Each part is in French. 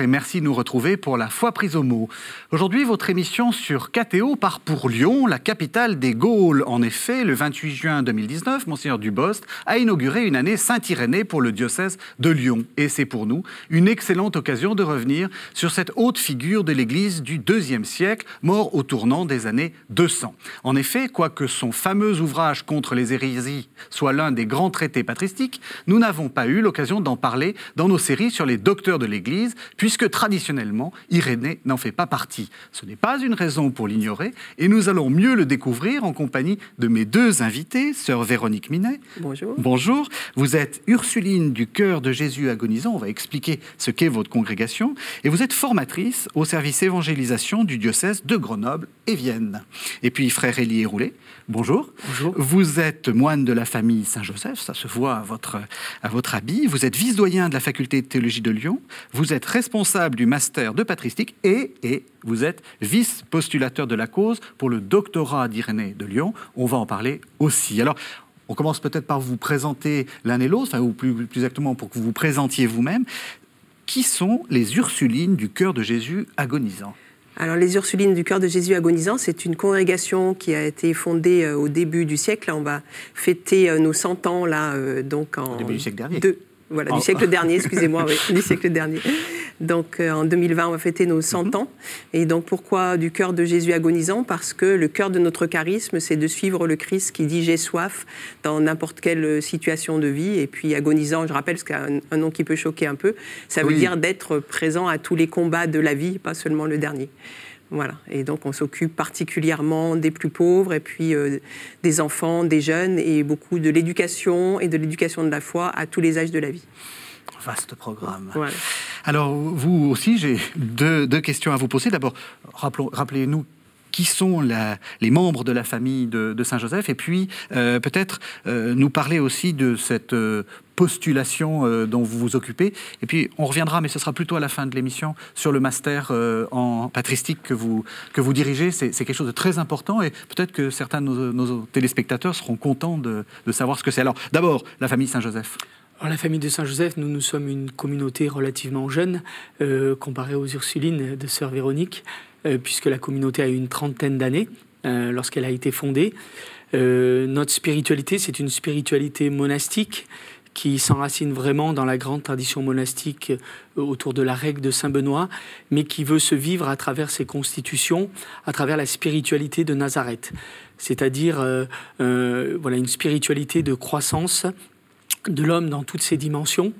Et merci de nous retrouver pour la foi prise au mot. Aujourd'hui, votre émission sur KTO part pour Lyon, la capitale des Gaules. En effet, le 28 juin 2019, Monseigneur Dubost a inauguré une année Saint-Irénée pour le diocèse de Lyon. Et c'est pour nous une excellente occasion de revenir sur cette haute figure de l'Église du IIe siècle, mort au tournant des années 200. En effet, quoique son fameux ouvrage contre les hérésies soit l'un des grands traités patristiques, nous n'avons pas eu l'occasion d'en parler dans nos séries sur les docteurs de l'Église puisque traditionnellement, Irénée n'en fait pas partie. Ce n'est pas une raison pour l'ignorer, et nous allons mieux le découvrir en compagnie de mes deux invités, sœur Véronique Minet. Bonjour. Bonjour. Vous êtes Ursuline du cœur de Jésus agonisant. On va expliquer ce qu'est votre congrégation. Et vous êtes formatrice au service évangélisation du diocèse de Grenoble et Vienne. Et puis, frère Élie Roulet. Bonjour. Bonjour. Vous êtes moine de la famille Saint-Joseph, ça se voit à votre, à votre habit. Vous êtes vice-doyen de la faculté de théologie de Lyon. Vous êtes responsable du master de patristique et, et vous êtes vice-postulateur de la cause pour le doctorat d'Irénée de Lyon. On va en parler aussi. Alors, on commence peut-être par vous présenter l'un et l'autre, ou plus, plus exactement pour que vous vous présentiez vous-même. Qui sont les Ursulines du cœur de Jésus agonisant? Alors, les Ursulines du cœur de Jésus agonisant, c'est une congrégation qui a été fondée euh, au début du siècle. on va fêter euh, nos 100 ans, là, euh, donc en. Au début du siècle dernier. voilà, du siècle dernier, excusez-moi, oui, du siècle dernier. Donc en 2020, on va fêter nos 100 mhm. ans. Et donc pourquoi du cœur de Jésus agonisant? Parce que le cœur de notre charisme, c'est de suivre le Christ qui dit j'ai soif dans n'importe quelle situation de vie. Et puis agonisant, je rappelle, c'est un, un nom qui peut choquer un peu, ça veut dire d'être présent à tous les combats de la vie, pas seulement le dernier. Voilà. Et donc, on s'occupe particulièrement des plus pauvres et puis euh, des enfants, des jeunes et beaucoup de l'éducation et de l'éducation de la foi à tous les âges de la vie. Vaste programme. Alors, vous aussi, j'ai deux, questions à vous poser. D'abord, rappelez-nous qui sont les membres de la famille de, Saint-Joseph, et puis euh, peut-être euh, nous parler aussi de cette euh, postulation dont vous vous occupez. Et puis on reviendra, mais ce sera plutôt à la fin de l'émission, sur le master en patristique que vous, que vous dirigez. C'est quelque chose de très important, et peut-être que certains de nos, téléspectateurs seront contents de, de savoir ce que c'est. Alors d'abord, la famille Saint-Joseph. La famille de Saint-Joseph, nous, nous sommes une communauté relativement jeune, euh, comparée aux Ursulines de Sœur Véronique, euh, puisque la communauté a une trentaine d'années euh, lorsqu'elle a été fondée. notre spiritualité, c'est une spiritualité monastique qui s'enracine vraiment dans la grande tradition monastique autour de la règle de Saint Benoît, mais qui veut se vivre à travers ses constitutions, à travers la spiritualité de Nazareth, c'est-à-dire voilà une spiritualité de croissance de l'homme dans toutes ses dimensions,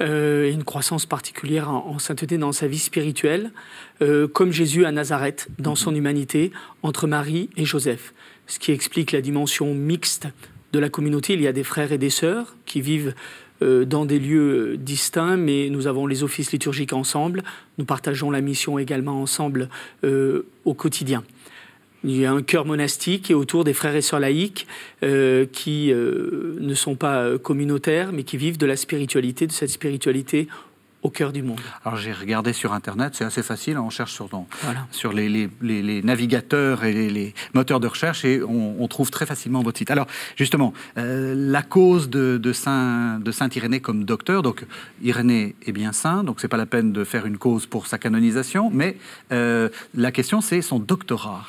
euh, et une croissance particulière en, sainteté dans sa vie spirituelle, euh, comme Jésus à Nazareth, dans son humanité, entre Marie et Joseph. Ce qui explique la dimension mixte de la communauté. Il y a des frères et des sœurs qui vivent euh, dans des lieux distincts, mais nous avons les offices liturgiques ensemble, nous partageons la mission également ensemble au quotidien. Il y a un cœur monastique et autour des frères et sœurs laïcs euh, qui euh, ne sont pas euh, communautaires, mais qui vivent de la spiritualité, de cette spiritualité au cœur du monde. Alors j'ai regardé sur Internet, c'est assez facile, on cherche sur, sur les, navigateurs et les, moteurs de recherche et on, trouve très facilement votre site. Alors justement, la cause de, Saint, de Saint Irénée comme docteur, donc Irénée est bien saint, donc c'est pas la peine de faire une cause pour sa canonisation, mais la question c'est son doctorat.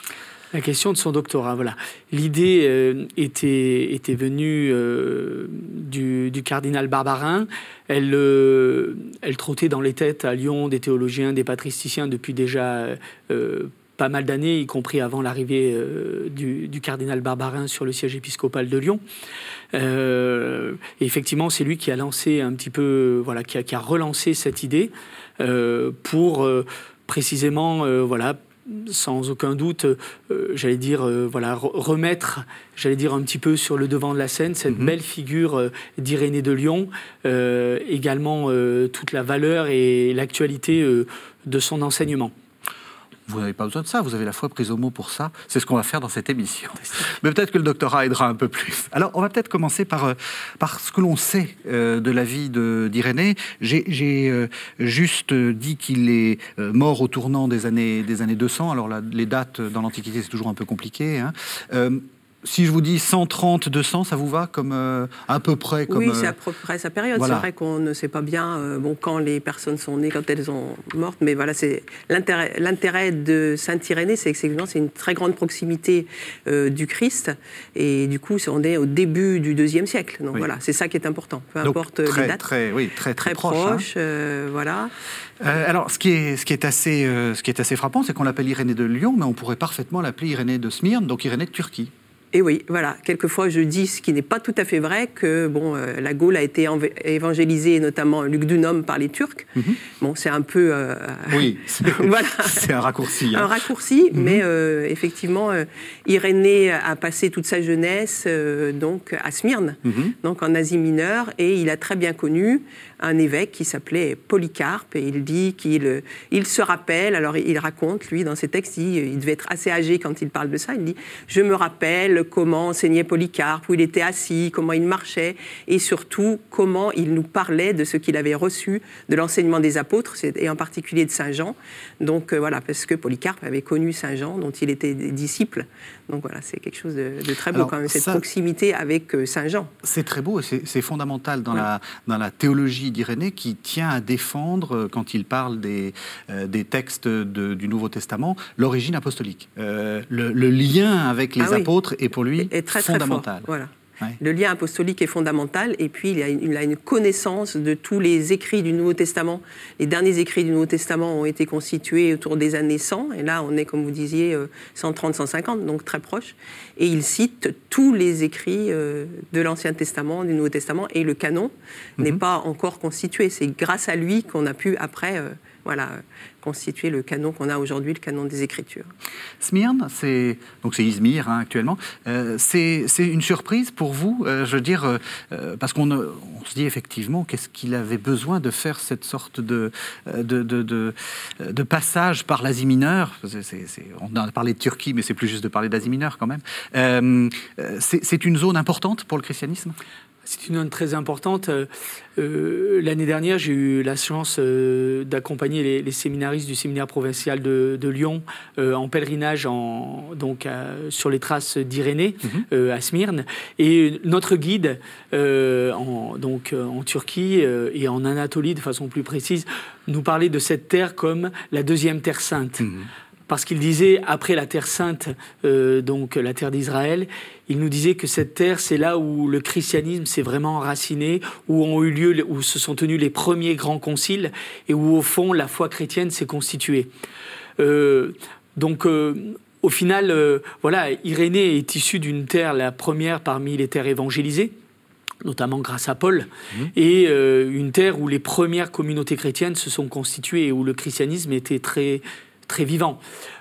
La question de son doctorat, voilà. L'idée euh, était, était venue euh, du, cardinal Barbarin. Elle, euh, elle trottait dans les têtes à Lyon des théologiens, des patristiciens depuis déjà pas mal d'années, y compris avant l'arrivée du, cardinal Barbarin sur le siège épiscopal de Lyon. et effectivement, c'est lui qui a lancé un petit peu, voilà, qui a, relancé cette idée pour précisément, voilà, sans aucun doute, euh, j'allais dire, euh, voilà, remettre, j'allais dire un petit peu sur le devant de la scène cette mhm. belle figure euh, d'Irénée de Lyon, également toute la valeur et l'actualité de son enseignement. Vous n'avez pas besoin de ça, vous avez la foi prise au mot pour ça. C'est ce qu'on va faire dans cette émission. Mais peut-être que le doctorat aidera un peu plus. Alors, on va peut-être commencer par, euh, par ce que l'on sait euh, de la vie d'Irénée. J'ai euh, juste dit qu'il est mort au tournant des années, des années 200. Alors, les dates dans l'Antiquité, c'est toujours un peu compliqué. Hein. Si je vous dis 130, 200, ça vous va comme euh, à peu près comme, Oui, c'est à peu près sa période. C'est vrai qu'on ne sait pas bien euh, bon, quand les personnes sont nées, quand elles sont mortes, mais voilà, c'est l'intérêt de Saint Irénée, c'est que c'est une très grande proximité euh, du Christ, et du coup, on est au début du deuxième siècle. Donc voilà, c'est ça qui est important, peu importe les dates. Très, oui, très, très, proche. Hein. voilà. alors, ce qui est, ce qui est assez, ce qui est assez frappant, c'est qu'on l'appelle Irénée de Lyon, mais on pourrait parfaitement l'appeler Irénée de Smyrne, donc Irénée de Turquie. Et oui, voilà. Quelquefois, je dis ce qui n'est pas tout à fait vrai que bon, euh, la Gaule a été évangélisée, notamment Lugdunum, par les Turcs. Mhm. Bon, c'est un peu. Euh, oui, c'est un raccourci. Hein. Un raccourci, mhm. mais euh, effectivement, Irénée a passé toute sa jeunesse donc à Smyrne, mhm. donc en Asie mineure, et il a très bien connu un évêque qui s'appelait Polycarpe, et il dit qu'il il se rappelle, alors il raconte, lui, dans ses textes, il, il, devait être assez âgé quand il parle de ça, il dit « Je me rappelle comment enseignait Polycarpe, où il était assis, comment il marchait, et surtout comment il nous parlait de ce qu'il avait reçu de l'enseignement des apôtres, et en particulier de Saint Jean. Donc euh, voilà, parce que Polycarpe avait connu Saint Jean, dont il était disciple. Donc voilà, c'est quelque chose de, très beau quand même, cette proximité avec euh, Saint Jean. C'est très beau et c'est fondamental dans, la, dans la théologie d'Irénée qui tient à défendre, euh, quand il parle des, des textes du Nouveau Testament, l'origine apostolique. le, lien avec les ah apôtres est pour lui est très, fondamental. Très voilà. Le lien apostolique est fondamental et puis il a, une, a, une, connaissance de tous les écrits du Nouveau Testament. Les derniers écrits du Nouveau Testament ont été constitués autour des années 100 et là on est comme vous disiez 130, euh, 150 donc très proche. Et il cite tous les écrits euh, de l'Ancien Testament, du Nouveau Testament et le canon n'est mhm. pas encore constitué. C'est grâce à lui qu'on a pu après euh, voilà, constituer le canon qu'on a aujourd'hui, le canon des Écritures. Smyrne, c'est donc c'est Izmir hein, actuellement. Euh, c'est une surprise pour vous, euh, je veux dire, euh, parce qu'on on se dit effectivement qu'est-ce qu'il avait besoin de faire cette sorte de, de, de, passage par l'Asie mineure? on a parlé de Turquie, mais c'est plus juste de parler d'Asie mineure quand même. c'est une zone importante pour le christianisme? C'est une zone très importante. Euh, l'année dernière, j'ai eu la chance euh, d'accompagner les, séminaristes du séminaire provincial de, Lyon euh, en pèlerinage en, donc, sur les traces d'Irénée mhm. à Smyrne. Et notre guide en, donc, en Turquie et en Anatolie, de façon plus précise, nous parlait de cette terre comme la deuxième terre sainte. Mhm parce qu'il disait, après la terre sainte, euh, donc la terre d'Israël, il nous disait que cette terre, c'est là où le christianisme s'est vraiment enraciné, où ont eu lieu, où se sont tenus les premiers grands conciles, et où au fond la foi chrétienne s'est constituée. Euh, donc, euh, au final, voilà, Irénée est issue d'une terre, la première parmi les terres évangélisées notamment grâce à Paul, mmh. et une terre où les premières communautés chrétiennes se sont constituées et où le christianisme était très très vivant.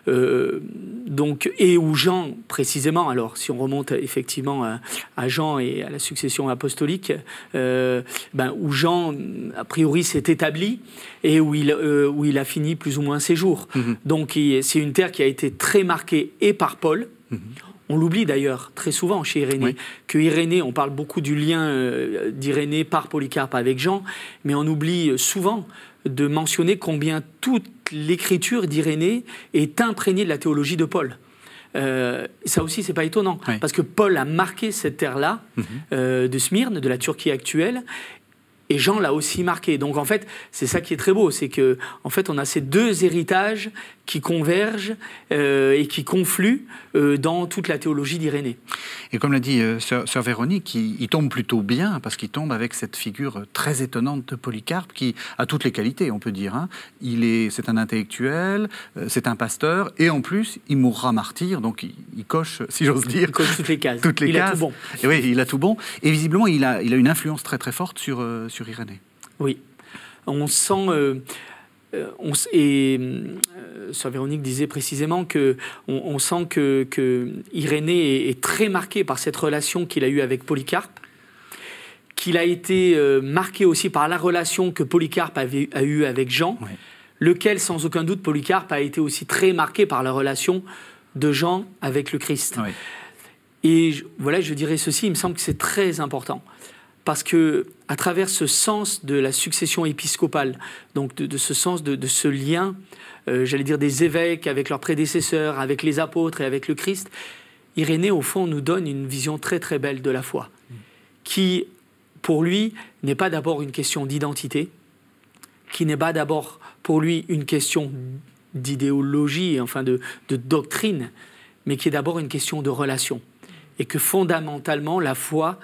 Euh, donc, et où Jean, précisément, alors si on remonte effectivement à, Jean et à la succession apostolique, euh, ben, où Jean, a priori, s'est établi et où il, euh, où il a fini plus ou moins ses jours. Mhm. Donc c'est une terre qui a été très marquée et par Paul. Mhm. On l'oublie d'ailleurs très souvent chez Irénée, que Irénée, on parle beaucoup du lien d'Irénée par Polycarpe avec Jean, mais on oublie souvent de mentionner combien toute l'écriture d'Irénée est imprégnée de la théologie de Paul. Euh, ça aussi, c'est pas étonnant, parce que Paul a marqué cette terre-là mhm. euh, de Smyrne, de la Turquie actuelle, et Jean l'a aussi marqué. Donc en fait, c'est ça qui est très beau, c'est que en fait, on a ces deux héritages qui convergent euh, et qui confluent euh, dans toute la théologie d'Irénée. Et comme l'a dit euh, sœur, Véronique, il, tombe plutôt bien parce qu'il tombe avec cette figure très étonnante de Polycarpe qui a toutes les qualités, on peut dire. Hein. Il est, c'est un intellectuel, c'est un pasteur, et en plus, il mourra martyr, donc il, coche, si j'ose dire, il coche toutes les cases. Toutes les il cases. a tout bon. Et oui, il a tout bon. Et visiblement, il a, il a une influence très très forte sur sur Irénée. Oui, on sent euh, on, et euh, Sœur Véronique disait précisément que on, sent que, Irénée est, très marqué par cette relation qu'il a eue avec Polycarpe, qu'il a été euh, marqué aussi par la relation que Polycarpe avait, a eue avec Jean, lequel, sans aucun doute, Polycarpe a été aussi très marqué par la relation de Jean avec le Christ. Et voilà, je dirais ceci, il me semble que c'est très important parce que à travers ce sens de la succession épiscopale, donc de, ce sens de, ce lien, euh, j'allais dire des évêques avec leurs prédécesseurs, avec les apôtres et avec le Christ, Irénée, au fond, nous donne une vision très très belle de la foi, qui, pour lui, n'est pas d'abord une question d'identité, qui n'est pas d'abord pour lui une question d'idéologie, enfin de, de doctrine, mais qui est d'abord une question de relation. Et que fondamentalement, la foi,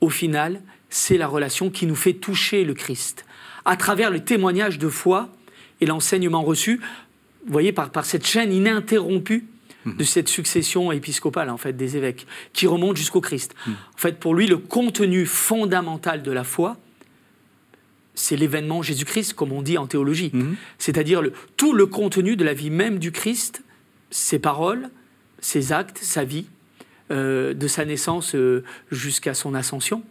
au final, c'est la relation qui nous fait toucher le Christ. À travers le témoignage de foi et l'enseignement reçu, vous voyez, par, par cette chaîne ininterrompue mhm. de cette succession épiscopale en fait des évêques qui remonte jusqu'au Christ. Mhm. En fait, pour lui, le contenu fondamental de la foi, c'est l'événement Jésus-Christ, comme on dit en théologie. Mhm. C'est-à-dire tout le contenu de la vie même du Christ, ses paroles, ses actes, sa vie, euh, de sa naissance euh, jusqu'à son ascension.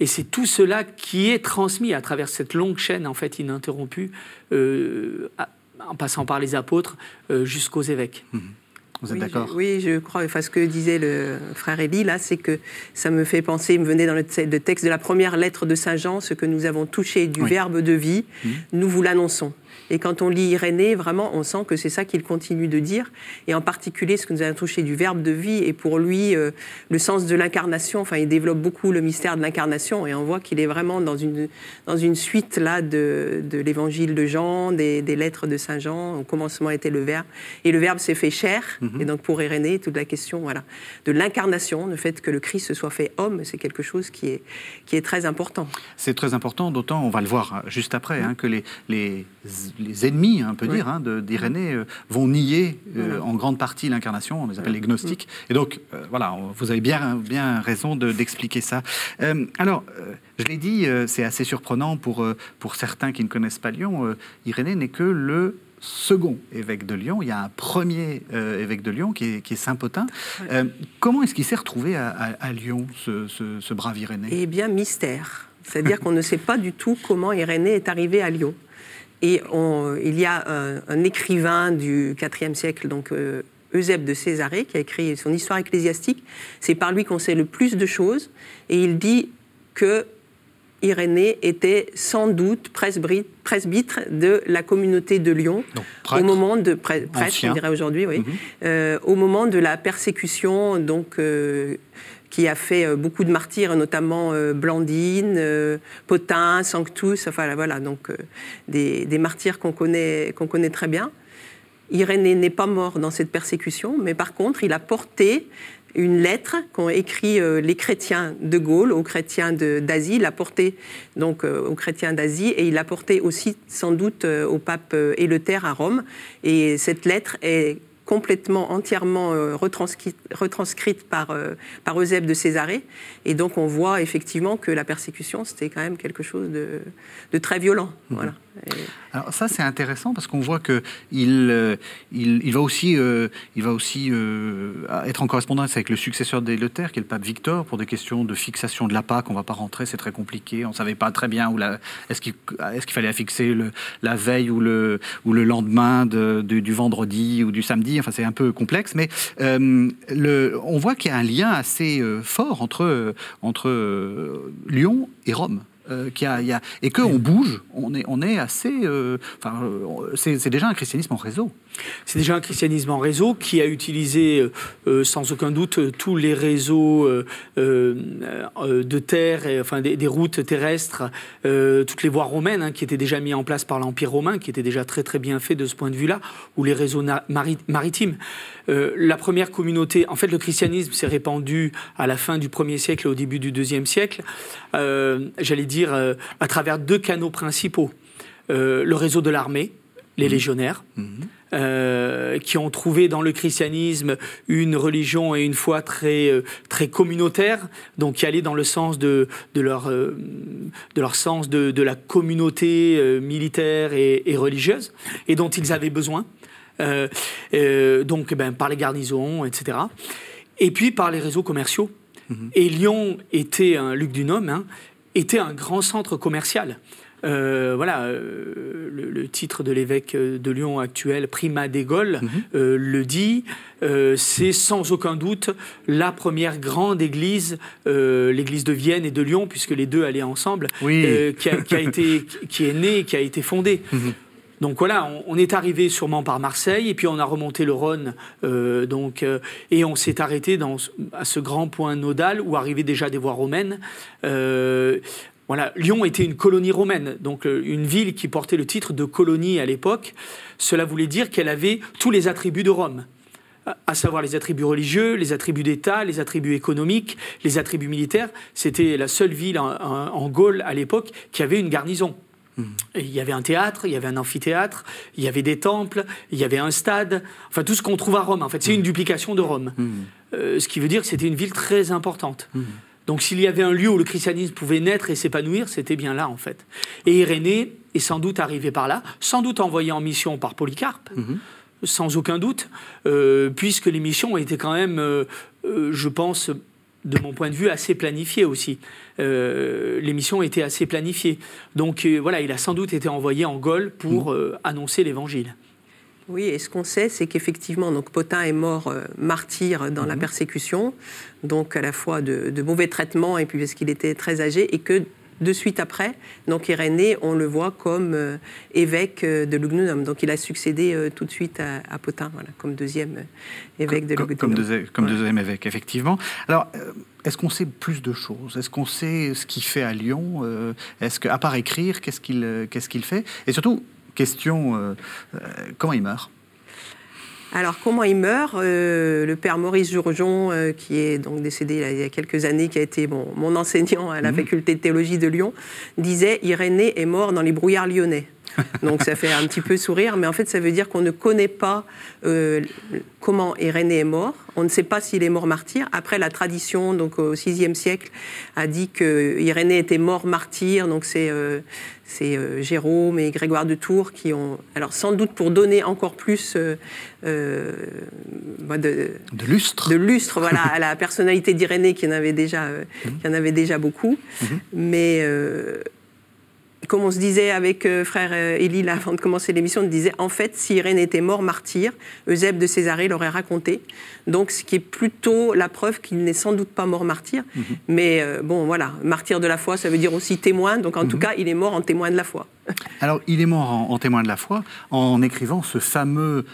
Et c'est tout cela qui est transmis à travers cette longue chaîne en fait ininterrompue, euh, en passant par les apôtres jusqu'aux évêques. Mhm. Vous êtes oui, d'accord? Oui, je crois. Enfin, ce que disait le frère Élie, là, c'est que ça me fait penser, il me venait dans le, texte de la première lettre de Saint Jean, ce que nous avons touché du Verbe de vie, mhm. nous vous l'annonçons. Et quand on lit Irénée, vraiment, on sent que c'est ça qu'il continue de dire. Et en particulier, ce que nous avons touché du verbe de vie. Et pour lui, euh, le sens de l'incarnation. Enfin, il développe beaucoup le mystère de l'incarnation. Et on voit qu'il est vraiment dans une, dans une suite là de, de l'évangile de Jean, des, des, lettres de Saint Jean. Au commencement était le verbe. Et le verbe s'est fait chair. Mhm. Et donc, pour Irénée, toute la question voilà, de l'incarnation, le fait que le Christ se soit fait homme, c'est quelque chose qui est, qui est très important. C'est très important, d'autant, on va le voir hein, juste après, hein, que les, les les ennemis, hein, on peut dire, hein, d'Irénée euh, vont nier euh, en grande partie l'incarnation, on les appelle les gnostiques. Et donc, euh, voilà, vous avez bien, bien raison d'expliquer ça. alors, je l'ai dit, c'est assez surprenant pour, pour certains qui ne connaissent pas Lyon. Irénée n'est que le second évêque de Lyon. Il y a un premier évêque de Lyon qui est, Saint-Potin. comment est-ce qu'il s'est retrouvé à, Lyon, ce, ce, brave Irénée? Eh bien, mystère. C'est-à-dire qu'on ne sait pas du tout comment Irénée est arrivé à Lyon. Et il y a un, écrivain du IVe siècle, donc euh, Eusèbe de Césarée, qui a écrit son histoire ecclésiastique. C'est par lui qu'on sait le plus de choses. Et il dit que Irénée était sans doute presbytre de la communauté de Lyon au moment de prêtre, on dirait aujourd'hui, oui, mhm. euh, au moment de la persécution donc euh, qui a fait euh, beaucoup de martyrs, notamment Blandine, Potin, Sanctus, enfin voilà, donc des, martyrs qu'on connaît, qu'on connaît très bien. Irénée n'est pas mort dans cette persécution, mais par contre, il a porté une lettre qu'ont écrit les chrétiens de Gaulle aux chrétiens d'Asie. Il l'a porté donc aux chrétiens d'Asie et il l'a porté aussi sans doute au pape Éleuther à Rome. Et cette lettre est complètement, entièrement euh, retranscrite, retranscrite, par, euh, par Eusèbe de Césarée. Et donc on voit effectivement que la persécution, c'était quand même quelque chose de, de très violent. Mhm. Voilà. Alors ça c'est intéressant parce qu'on voit que il, euh, il, va aussi, euh, il va aussi euh, être en correspondance avec le successeur d'Éleuther, qui est le pape Victor, pour des questions de fixation de la Pâque. On va pas rentrer, c'est très compliqué. On savait pas très bien où la, est-ce qu'il, est-ce qu'il fallait la fixer la veille ou le, ou le lendemain de, du vendredi ou du samedi. Enfin c'est un peu complexe, mais on voit qu'il y a un lien assez fort entre, entre Lyon et Rome. Euh, et qu'on bouge, on est, on est assez. Euh, enfin, euh, c'est déjà un christianisme en réseau. C'est déjà un christianisme en réseau qui a utilisé sans aucun doute tous les réseaux de terre, et, enfin des, routes terrestres, toutes les voies romaines hein, qui étaient déjà mis en place par l'Empire romain, qui étaient déjà très très bien faits de ce point de vue-là, ou les réseaux maritimes. la première communauté, en fait, le christianisme s'est répandu à la fin du 1er siècle et au début du 2e siècle. J'allais dire euh, à travers deux canaux principaux. Euh, le réseau de l'armée, les mmh. légionnaires, mmh. Euh, qui ont trouvé dans le christianisme une religion et une foi très, très communautaire, donc qui allait dans le sens de, de, leur, de leur sens de, de la communauté militaire et, religieuse, et dont ils avaient besoin, donc ben, par les garnisons, etc. Et puis par les réseaux commerciaux. Mmh. Et Lyon était un Luc du Nôme, hein, était un grand centre commercial. Euh, voilà, euh, le, titre de l'évêque de Lyon actuel, Prima des Gaules, mhm. euh, le dit. c'est sans aucun doute la première grande église, l'église de Vienne et de Lyon, puisque les deux allaient ensemble, qui, a, été, qui est née, qui a été fondée. Mhm. Donc voilà, on, est arrivé sûrement par Marseille, et puis on a remonté le Rhône, euh, donc, euh, et on s'est arrêté dans, à ce grand point nodal où arrivaient déjà des voies romaines. Voilà, Lyon était une colonie romaine, donc une ville qui portait le titre de colonie à l'époque. Cela voulait dire qu'elle avait tous les attributs de Rome à savoir les attributs religieux, les attributs d'État, les attributs économiques, les attributs militaires. C'était la seule ville en, Gaule à l'époque qui avait une garnison. Mmh. il y avait un théâtre, il y avait un amphithéâtre, il y avait des temples, il y avait un stade, enfin tout ce qu'on trouve à Rome. En fait, c'est une mmh. duplication de Rome. Mmh. Euh, ce qui veut dire que c'était une ville très importante. Donc s'il y avait un lieu où le christianisme pouvait naître et s'épanouir, c'était bien là en fait. Et Irénée est sans doute arrivé par là, sans doute envoyé en mission par Polycarpe sans aucun doute, euh, puisque l'émission était quand même, euh, euh, je pense, de mon point de vue, assez planifiée aussi. l'émission était assez planifiée. Donc voilà, il a sans doute été envoyé en Gaule pour mmh. annoncer l'évangile. Oui, et ce qu'on sait, c'est qu'effectivement, donc Potin est mort martyr dans la mmh. persécution, donc à la fois de, de mauvais traitements et puis parce qu'il était très âgé, et que de suite après, donc Irénée, on le voit comme euh, évêque euh, de Lugnunum. Donc il a succédé euh, tout de suite à, Potin, voilà, comme deuxième évêque de Lugnunum. Comme, deuxième, évêque, effectivement. Alors, est-ce qu'on sait plus de choses? Est-ce qu'on sait ce qu'il fait à Lyon? Est-ce qu'à part écrire, qu'est-ce qu'il qu'est-ce qu'il fait? Et surtout, question, comment il meurt? Alors, comment il meurt euh, Le père Maurice Jourjon, euh, qui est donc décédé il y a quelques années, qui a été mon enseignant à la mhm. faculté de théologie de Lyon, disait Irénée est mort dans les brouillards lyonnais. Donc ça fait un petit peu sourire, mais en fait ça veut dire qu'on ne connaît pas euh, comment Irénée est mort. On ne sait pas s'il est mort martyr. Après la tradition, donc au VIe siècle, a dit que Irénée était mort martyr. Donc c'est c'est euh, Jérôme et Grégoire de Tours qui ont, alors sans doute pour donner encore plus euh, euh, bah, de, de, lustre, de lustre voilà, à la personnalité d'Irénée qui en avait déjà, mmh. qui en avait déjà beaucoup, mmh. mais comme on se disait avec euh, frère Élie euh, avant de commencer l'émission, on disait en fait, si Irène était mort martyr, Eusèbe de Césarée l'aurait raconté. Donc, ce qui est plutôt la preuve qu'il n'est sans doute pas mort martyr. Mhm. Mais euh, bon, voilà, martyr de la foi, ça veut dire aussi témoin. Donc, en tout mhm. cas, il est mort en témoin de la foi. Alors, il est mort en, témoin de la foi en écrivant ce fameux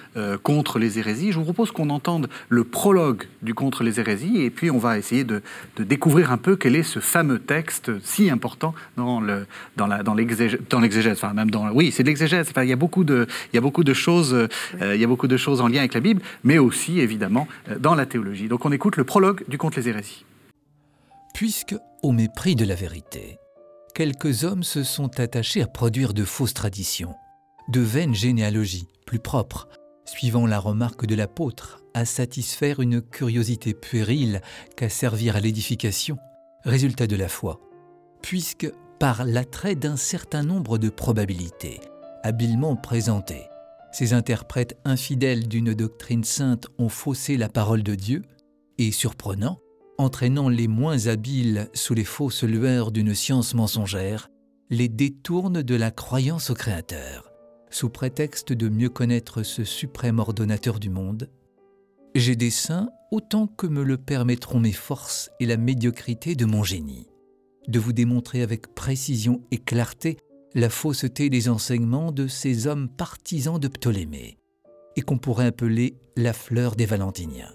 Contre les hérésies. Je vous propose qu'on entende le prologue du Contre les hérésies et puis on va essayer de, découvrir un peu quel est ce fameux texte si important dans, l'exégèse, enfin oui, c'est de l'exégèse. Il y a beaucoup de, choses, euh, il y a beaucoup de choses en lien avec la Bible, mais aussi évidemment euh, dans la théologie. Donc on écoute le prologue du Conte les hérésies. Puisque, au mépris de la vérité, quelques hommes se sont attachés à produire de fausses traditions, de vaines généalogies, plus propres, suivant la remarque de l'apôtre, à satisfaire une curiosité puérile qu'à servir à l'édification, résultat de la foi, puisque par l'attrait d'un certain nombre de probabilités, habilement présentées. Ces interprètes infidèles d'une doctrine sainte ont faussé la parole de Dieu, et surprenant, entraînant les moins habiles sous les fausses lueurs d'une science mensongère, les détournent de la croyance au Créateur, sous prétexte de mieux connaître ce suprême ordonnateur du monde. J'ai des saints autant que me le permettront mes forces et la médiocrité de mon génie de vous démontrer avec précision et clarté la fausseté des enseignements de ces hommes partisans de Ptolémée, et qu'on pourrait appeler la fleur des Valentiniens.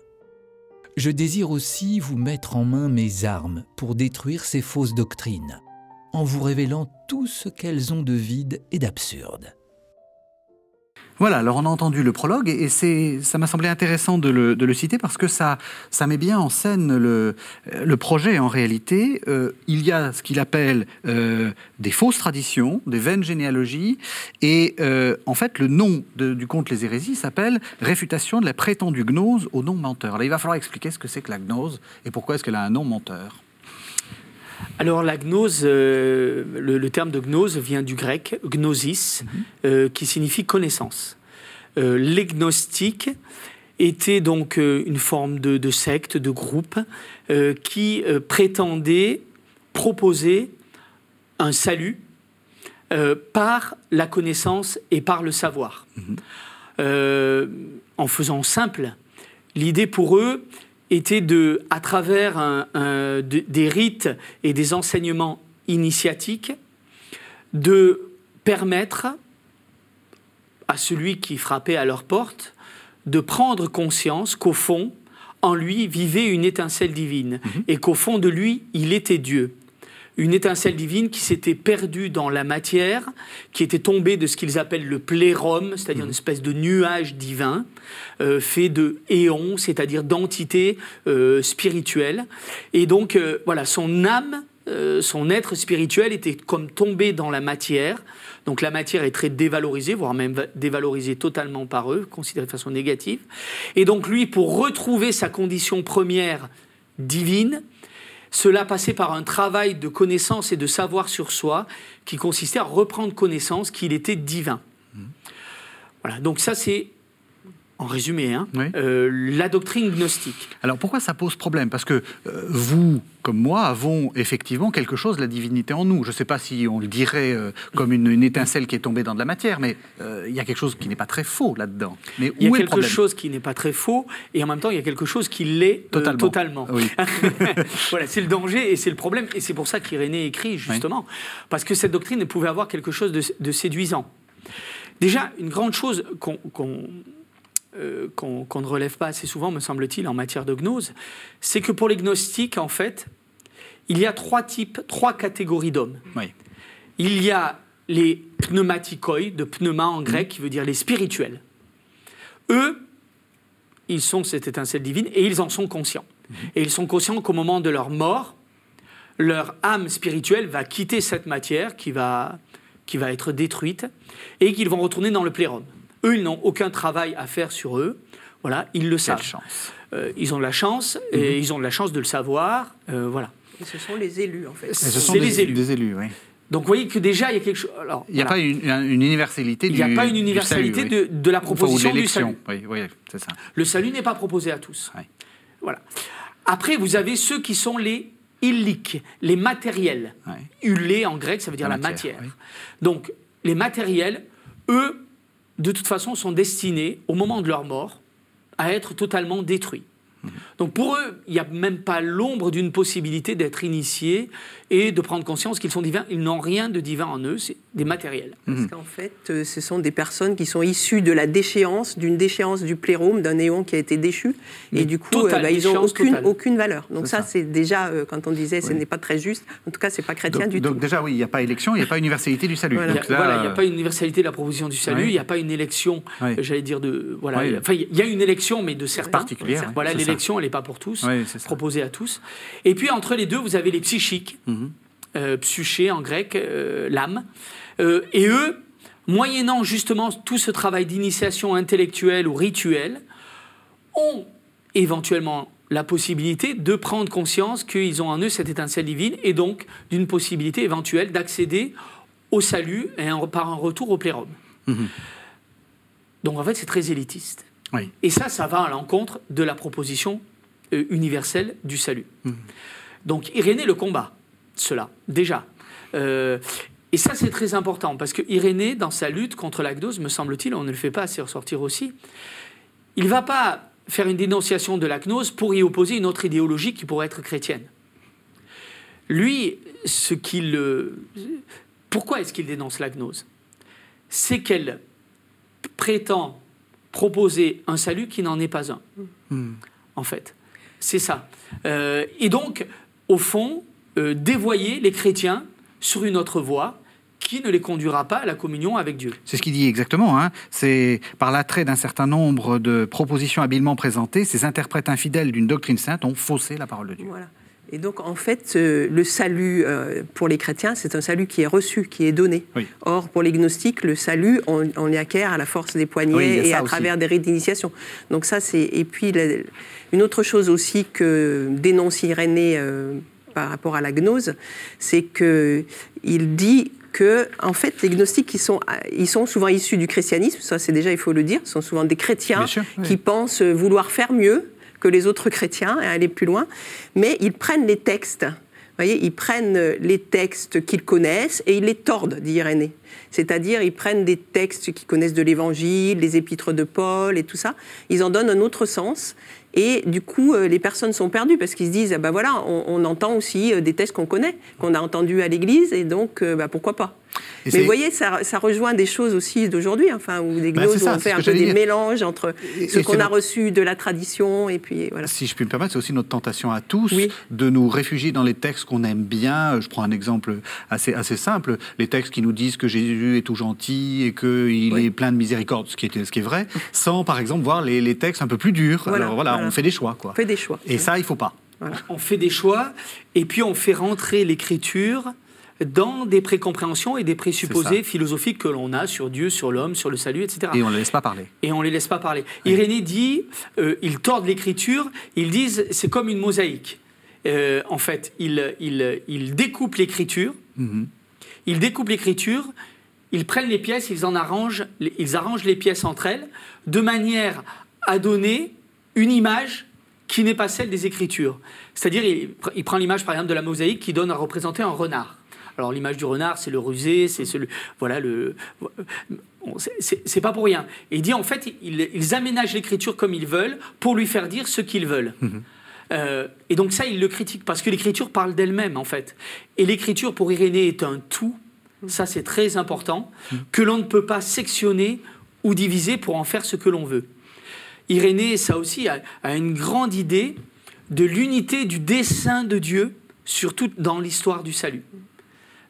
Je désire aussi vous mettre en main mes armes pour détruire ces fausses doctrines, en vous révélant tout ce qu'elles ont de vide et d'absurde. Voilà, alors on a entendu le prologue et, ça m'a semblé intéressant de le, citer parce que ça, ça met bien en scène le, projet en réalité. Euh, il y a ce qu'il appelle euh, des fausses traditions, des vaines généalogies et euh, en fait le nom du conte Les hérésies s'appelle Réfutation de la prétendue gnose au nom menteur. Là, il va falloir expliquer ce que c'est que la gnose et pourquoi est-ce qu'elle a un nom menteur. Alors la gnose, euh, le, terme de gnose vient du grec gnosis, mhm. euh, qui signifie connaissance. Euh, les gnostiques étaient donc une forme de, secte, de groupe, qui prétendait proposer un salut par la connaissance et par le savoir. Mhm. en faisant simple, l'idée pour eux était de, à travers des rites et des enseignements initiatiques, de permettre à celui qui frappait à leur porte de prendre conscience qu'au fond, en lui vivait une étincelle divine Mhm. et qu'au fond de lui, il était Dieu. Une étincelle divine qui s'était perdue dans la matière, qui était tombée de ce qu'ils appellent le plérum, c'est-à-dire une espèce de nuage divin, euh, fait de éons, c'est-à-dire d'entités euh, spirituelles. Et donc, euh, voilà, son âme, son être spirituel était comme tombé dans la matière. Donc la matière est très dévalorisée, voire même va- dévalorisée totalement par eux, considérée de façon négative. Et donc lui, pour retrouver sa condition première divine, cela passait par un travail de connaissance et de savoir sur soi qui consistait à reprendre connaissance qu'il était divin. Voilà, donc ça c'est, en résumé, hein, Oui. euh, la doctrine gnostique. Alors pourquoi ça pose problème? Parce que euh, vous, comme moi, avons effectivement quelque chose de la divinité en nous. Je ne sais pas si on le dirait euh, comme une, une étincelle qui est tombée dans de la matière, mais il y a quelque chose qui n'est pas très faux là-dedans. Mais Il y où a est quelque chose qui n'est pas très faux, et en même temps, il y a quelque chose qui l'est Totalement. totalement. Oui. voilà, c'est le danger et c'est le problème, et c'est pour ça qu'Irénée écrit, justement, parce que cette doctrine pouvait avoir quelque chose de, de séduisant. Déjà, une grande chose qu'on qu'on, euh, qu'on- ne relève pas assez souvent, me semble-t-il, en matière de gnose, c'est que pour les gnostiques, en fait, il y a trois types, trois catégories d'hommes. Oui. Il y a les pneumatikoi, de pneuma en grec, qui veut dire les spirituels. Eux, ils sont cette étincelle divine et ils en sont conscients. Et ils sont conscients qu'au moment de leur mort, leur âme spirituelle va quitter cette matière qui va, qui va être détruite et qu'ils vont retourner dans le plérum. Eux, ils n'ont aucun travail à faire sur eux. Voilà, ils le Quelle savent. chance. Euh, ils ont de la chance et ils ont de la chance de le savoir. euh, voilà. Et ce sont les élus, en fait. Et ce C'est sont les des, élus. des élus, oui. Donc, vous voyez que déjà, il y a quelque chose. Alors, Il n'y a voilà. pas une, une universalité Il du n'y a pas une universalité salut, oui. de, de la Enfin, ou de proposition du salut. Oui, oui, c'est ça. Le salut n'est pas proposé à tous. Voilà. Après, vous avez ceux qui sont les illiques, les matériels. Ulé en grec, ça veut dire La la, matière, matière. oui. Donc, les matériels, eux, de toute façon, sont destinés, au moment de leur mort, à être totalement détruits. Mhm. Donc pour eux, il n'y a même pas l'ombre d'une possibilité d'être initiés et de prendre conscience qu'ils sont divins. Ils n'ont rien de divin en eux, c'est des matériels. Parce qu'en fait, euh, ce sont des personnes qui sont issues de la déchéance, d'une déchéance du plérome, d'un néon qui a été déchu. Mais et du coup, euh, bah, ils n'ont déchéance aucune, totale. aucune valeur. Donc ça, ça. c'est déjà, euh, quand on disait, ce Oui. n'est pas très juste. En tout cas, c'est pas chrétien Donc, du donc tout. déjà, oui, il n'y a pas élection, il n'y a pas universalité du salut. Voilà. Il n'y a, Donc voilà, pas universalité de la proposition du salut, Oui. il n'y a pas une élection, Oui. j'allais dire, de. Voilà, Oui. Enfin, il y a une élection, mais de certains. particulière, Voilà, l'élection, elle n'est pas pour tous, proposée à tous. Et puis, entre les deux, vous avez les psychiques, Mhm. Psyché en grec, euh, l'âme. Euh, et eux, moyennant justement tout ce travail d'initiation intellectuelle ou rituelle, ont éventuellement la possibilité de prendre conscience qu'ils ont en eux cette étincelle divine et donc d'une possibilité éventuelle d'accéder au salut et un- par un retour au plérum. Mhm. Donc en fait, c'est très élitiste. Oui. Et ça, ça va à l'encontre de la proposition euh, universelle du salut. Mhm. Donc Irénée le combat, cela, déjà. Euh, et ça, c'est très important, parce que Irénée, dans sa lutte contre la gnose, me semble-t-il, on ne le fait pas assez ressortir aussi, il ne va pas faire une dénonciation de la gnose pour y opposer une autre idéologie qui pourrait être chrétienne. Lui, ce qu'il... euh, Pourquoi est-ce qu'il dénonce la gnose C'est qu'elle prétend proposer un salut qui n'en est pas un, Mhm. en fait. C'est ça. Euh, et donc, au fond, euh, dévoyer les chrétiens sur une autre voie qui ne les conduira pas à la communion avec Dieu. C'est ce qu'il dit exactement. hein. C'est par l'attrait d'un certain nombre de propositions habilement présentées, ces interprètes infidèles d'une doctrine sainte ont faussé la parole de Dieu. Voilà. Et donc, en fait, euh, le salut euh, pour les chrétiens, c'est un salut qui est reçu, qui est donné. Oui. Or, pour les gnostiques, le salut, on, on l'y acquiert à la force des poignets Oui, et à aussi. travers des rites d'initiation. Donc ça, c'est... Et puis, la- une autre chose aussi que dénonce Irénée euh, par rapport à la gnose, c'est que il dit que, en fait, les gnostiques, ils sont, ils sont souvent issus du christianisme, ça c'est déjà, il faut le dire, ce sont souvent des chrétiens Bien sûr, oui. qui pensent vouloir faire mieux que les autres chrétiens et aller plus loin, mais ils prennent les textes. Vous voyez, ils prennent les textes qu'ils connaissent et ils les tordent, dit Irénée. C'est-à-dire, ils prennent des textes qu'ils connaissent de l'Évangile, les épîtres de Paul et tout ça, ils en donnent un autre sens Et du coup, euh, les personnes sont perdues parce qu'ils se disent, ah bah voilà, on, entend aussi euh, des textes qu'on connaît, qu'on a entendus à l'église, et donc bah, pourquoi pas mais vous voyez, ça, rejoint des choses aussi d'aujourd'hui, enfin, où les bah, gnoses ont fait un peu des mélanges entre ce qu'on a reçu de la tradition et puis voilà. Si je puis me permettre, c'est aussi notre tentation à tous de nous réfugier dans les textes qu'on aime bien. Je prends un exemple assez, assez simple. Les textes qui nous disent que Jésus est tout gentil et qu'il est plein de miséricorde, ce qui est, ce qui est vrai, sans par exemple voir les, les textes un peu plus durs. Alors voilà, on fait des choix. Quoi. On fait des choix. Et ça, il ne faut pas. On fait des choix et puis on fait rentrer l'écriture dans des précompréhensions et des présupposés philosophiques que l'on a sur Dieu, sur l'homme, sur le salut, etc. Et on ne les laisse pas parler. Et on ne les laisse pas parler. Irénée dit, euh, ils tordent l'écriture, ils disent, c'est comme une mosaïque. Euh, en fait, ils, ils, découpent l'écriture, mhm. ils découpent l'écriture, ils prennent les pièces, ils en arrangent, ils arrangent les pièces entre elles, de manière à donner une image qui n'est pas celle des Écritures. C'est-à-dire, il, il, prend l'image, par exemple, de la mosaïque qui donne à représenter un renard. Alors l'image du renard, c'est le rusé, c'est celui, voilà le, c'est pas pour rien. Et il dit en fait, ils, aménagent l'écriture comme ils veulent pour lui faire dire ce qu'ils veulent. Mhm. Euh, et donc ça, il le critique parce que l'écriture parle d'elle-même en fait. Et l'écriture pour Irénée est un tout. Ça, c'est très important mhm. que l'on ne peut pas sectionner ou diviser pour en faire ce que l'on veut. Irénée, ça aussi, a, a une grande idée de l'unité du dessein de Dieu, surtout dans l'histoire du salut.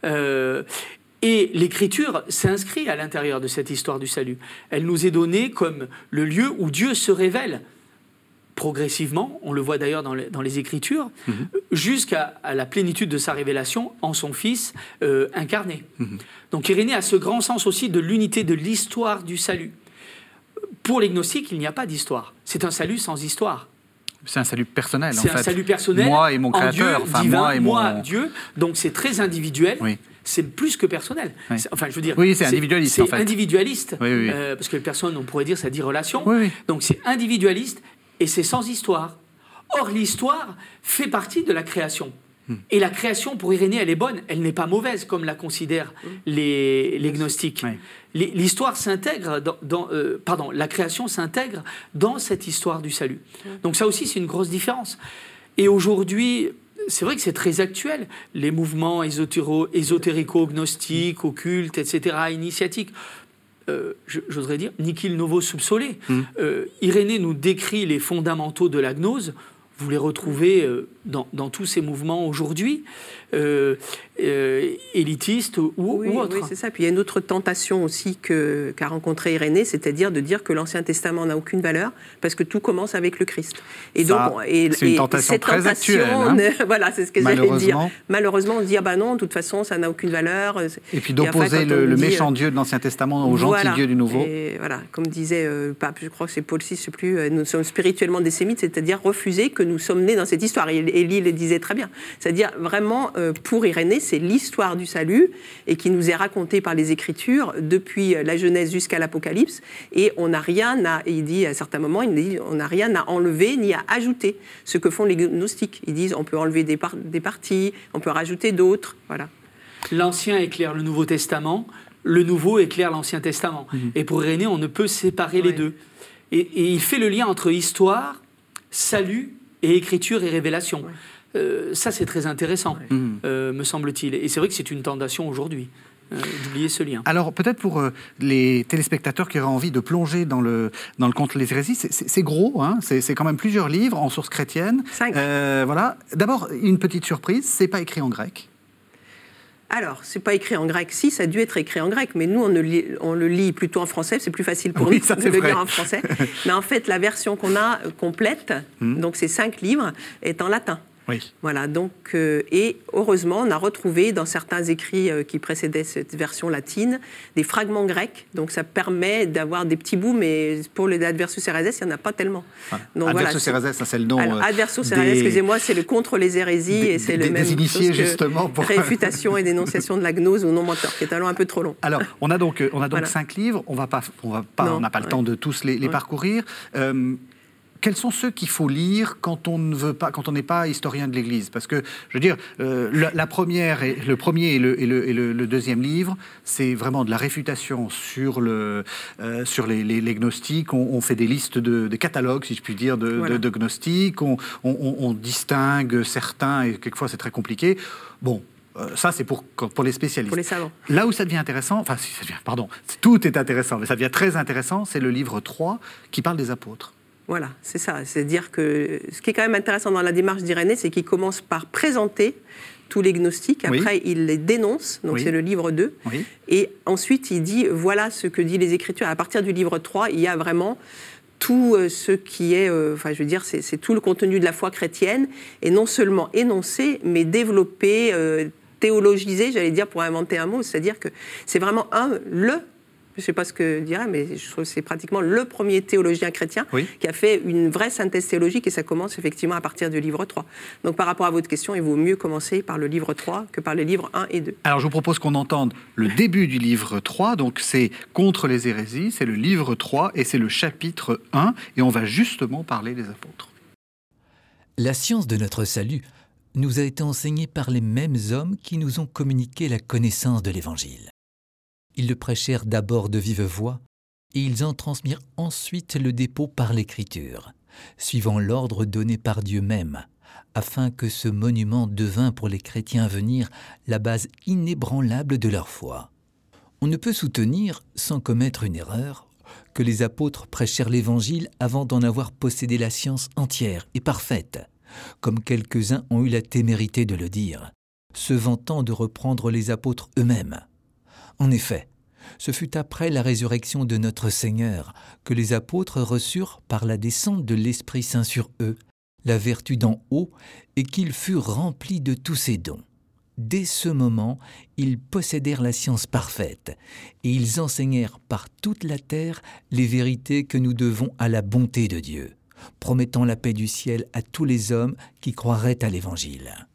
Euh, et l'écriture s'inscrit à l'intérieur de cette histoire du salut. Elle nous est donnée comme le lieu où Dieu se révèle progressivement, on le voit d'ailleurs dans, les Écritures, mhm. jusqu'à la plénitude de sa révélation en son Fils euh, incarné. Mhm. Donc Irénée a ce grand sens aussi de l'unité de l'histoire du salut. Pour les gnostiques, il n'y a pas d'histoire. C'est un salut sans histoire. C'est un salut personnel. C'est un salut personnel. Moi et mon créateur. enfin, moi et moi, Dieu. Donc c'est très individuel. C'est plus que personnel. Enfin, je veux dire. Oui, c'est individualiste. C'est individualiste. Euh, parce que personne, on pourrait dire, ça dit relation. Donc c'est individualiste et c'est sans histoire. Or, l'histoire fait partie de la création. Et la création, pour Irénée, elle est bonne. Elle n'est pas mauvaise, comme la considèrent hmm. les, les gnostiques. L'histoire s'intègre dans, euh, pardon, la création s'intègre dans cette histoire du salut. Donc ça aussi, c'est une grosse différence. Et aujourd'hui, c'est vrai que c'est très actuel. Les mouvements ésotérico-gnostiques, occultes, etc., initiatiques, euh, j'oserais dire, nihil novo subsole. Mmh. Euh, Irénée nous décrit les fondamentaux de la gnose vous les retrouvez euh, dans, dans tous ces mouvements aujourd'hui, euh, euh, élitistes ou, oui, autres. Oui, c'est ça. Puis il y a une autre tentation aussi qu'a rencontrée Irénée, c'est-à-dire de dire que l'Ancien Testament n'a aucune valeur parce que tout commence avec le Christ. Et donc, c'est une tentation très actuelle. Hein. voilà, c'est ce que j'allais dire. Malheureusement, on se dit ah ben non, de toute façon, ça n'a aucune valeur. Et puis d'opposer le, méchant Dieu de l'Ancien Testament au gentil Dieu du Nouveau. Et voilà, comme disait le pape, je crois que c'est Paul VI, je sais plus, nous sommes spirituellement des sémites, c'est-à-dire refuser que nous sommes nés dans cette histoire. Et Élie le disait très bien. C'est-à-dire, vraiment, euh, pour Irénée, c'est l'histoire du salut et qui nous est racontée par les Écritures depuis la Genèse jusqu'à l'Apocalypse. Et on n'a rien à, il dit à certains moments, il dit, on n'a rien à enlever ni à ajouter. Ce que font les gnostiques. Ils disent, on peut enlever des, des parties, on peut rajouter d'autres. Voilà. L'Ancien éclaire le Nouveau Testament, le Nouveau éclaire l'Ancien Testament. Mhm. Et pour Irénée, on ne peut séparer les deux. Et, et, il fait le lien entre histoire, salut et écriture et révélation. Euh, ça, c'est très intéressant, mmh. euh, me semble-t-il. Et c'est vrai que c'est une tentation aujourd'hui. Euh, d'oublier ce lien. Alors peut-être pour les téléspectateurs qui auraient envie de plonger dans le, dans le conte Les Hérésies, c'est gros, hein c'est quand même plusieurs livres en source chrétienne. Cinq. voilà. D'abord, une petite surprise, c'est pas écrit en grec. Alors, c'est pas écrit en grec. Si, ça a dû être écrit en grec, mais nous, on, le lit plutôt en français. C'est plus facile pour nous de le lire en français. mais en fait, la version qu'on a complète, hmm. donc ces cinq livres, est en latin. Voilà, donc, euh, et heureusement, on a retrouvé dans certains écrits euh, qui précédaient cette version latine des fragments grecs. Donc, ça permet d'avoir des petits bouts, mais pour le Adversus Hérésies, il n'y en a pas tellement. Donc, Adversus voilà, ça c'est le nom. Alors, Adversus des... excusez-moi, c'est le contre les hérésies et c'est le même. Des initiés, justement. Pour... Réfutation et dénonciation de la gnose ou non menteur, qui est un un peu trop long. Alors, on a donc, on a donc cinq livres. On va pas, on va pas, on n'a pas le temps de tous les, parcourir quels sont ceux qu'il faut lire quand on ne veut pas, quand on n'est pas historien de l'Église? Parce que, je veux dire, euh, la, première, et, le premier et le, et le, deuxième livre, c'est vraiment de la réfutation sur, le, euh, sur les, les, gnostiques. On, fait des listes de des catalogues, si je puis dire, de, de, gnostiques. On, on, distingue certains, et quelquefois c'est très compliqué. Bon, euh, ça, c'est pour, pour les spécialistes. Pour les savants. Là où ça devient intéressant, enfin, ça devient, pardon, tout est intéressant, mais ça devient très intéressant, c'est le livre 3 qui parle des apôtres. Voilà, c'est ça. C'est-à-dire que ce qui est quand même intéressant dans la démarche d'Irénée, c'est qu'il commence par présenter tous les gnostiques. Après, il les dénonce, donc c'est le livre 2. Et ensuite, il dit voilà ce que disent les Écritures. À partir du livre 3, il y a vraiment tout euh, ce qui est, euh, enfin, je veux dire, c'est tout le contenu de la foi chrétienne, et non seulement énoncé, mais développé, euh, théologisé, j'allais dire, pour inventer un mot. C'est-à-dire que c'est vraiment un, le je ne sais pas ce que dirait, mais je trouve que c'est pratiquement le premier théologien chrétien qui a fait une vraie synthèse théologique et ça commence effectivement à partir du livre 3. Donc par rapport à votre question, il vaut mieux commencer par le livre 3 que par les livres 1 et 2. Alors je vous propose qu'on entende le début du livre 3, donc c'est contre les hérésies, c'est le livre 3 et c'est le chapitre 1 et on va justement parler des apôtres. La science de notre salut nous a été enseignée par les mêmes hommes qui nous ont communiqué la connaissance de l'Évangile. Ils le prêchèrent d'abord de vive voix, et ils en transmirent ensuite le dépôt par l'Écriture, suivant l'ordre donné par Dieu même, afin que ce monument devint pour les chrétiens à venir la base inébranlable de leur foi. On ne peut soutenir, sans commettre une erreur, que les apôtres prêchèrent l'Évangile avant d'en avoir possédé la science entière et parfaite, comme quelques-uns ont eu la témérité de le dire, se vantant de reprendre les apôtres eux-mêmes. En effet, ce fut après la résurrection de notre Seigneur que les apôtres reçurent par la descente de l'Esprit Saint sur eux la vertu d'en haut et qu'ils furent remplis de tous ses dons. Dès ce moment, ils possédèrent la science parfaite, et ils enseignèrent par toute la terre les vérités que nous devons à la bonté de Dieu, promettant la paix du ciel à tous les hommes qui croiraient à l'Évangile.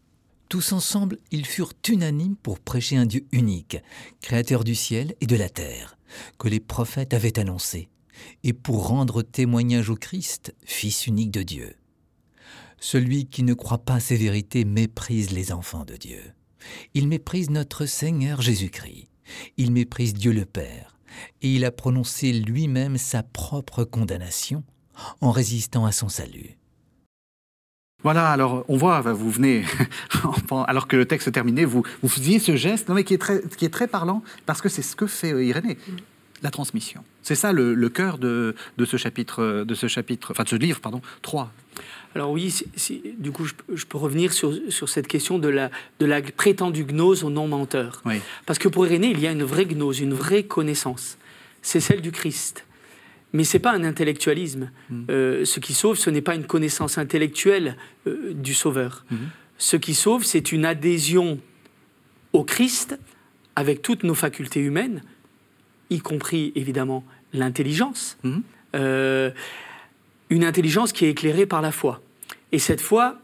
Tous ensemble, ils furent unanimes pour prêcher un Dieu unique, créateur du ciel et de la terre, que les prophètes avaient annoncé, et pour rendre témoignage au Christ, Fils unique de Dieu. Celui qui ne croit pas ces vérités méprise les enfants de Dieu. Il méprise notre Seigneur Jésus-Christ. Il méprise Dieu le Père. Et il a prononcé lui-même sa propre condamnation en résistant à son salut. Voilà, alors on voit, vous venez, alors que le texte terminé, vous, vous faisiez ce geste, non, mais qui est très, qui est très parlant, parce que c'est ce que fait euh, Irénée, la transmission. C'est ça le, cœur de, de, ce chapitre, de ce chapitre, enfin de ce livre, pardon, 3. Alors oui, du coup, je, peux revenir sur, sur, cette question de la, de la prétendue gnose au non-menteur. Parce que pour Irénée, il y a une vraie gnose, une vraie connaissance. C'est celle du Christ. Mais ce n'est pas un intellectualisme. Mm. Euh, ce qui sauve, ce n'est pas une connaissance intellectuelle euh, du Sauveur. Mm. Ce qui sauve, c'est une adhésion au Christ avec toutes nos facultés humaines, y compris évidemment l'intelligence. Mm. Euh, une intelligence qui est éclairée par la foi. Et cette foi,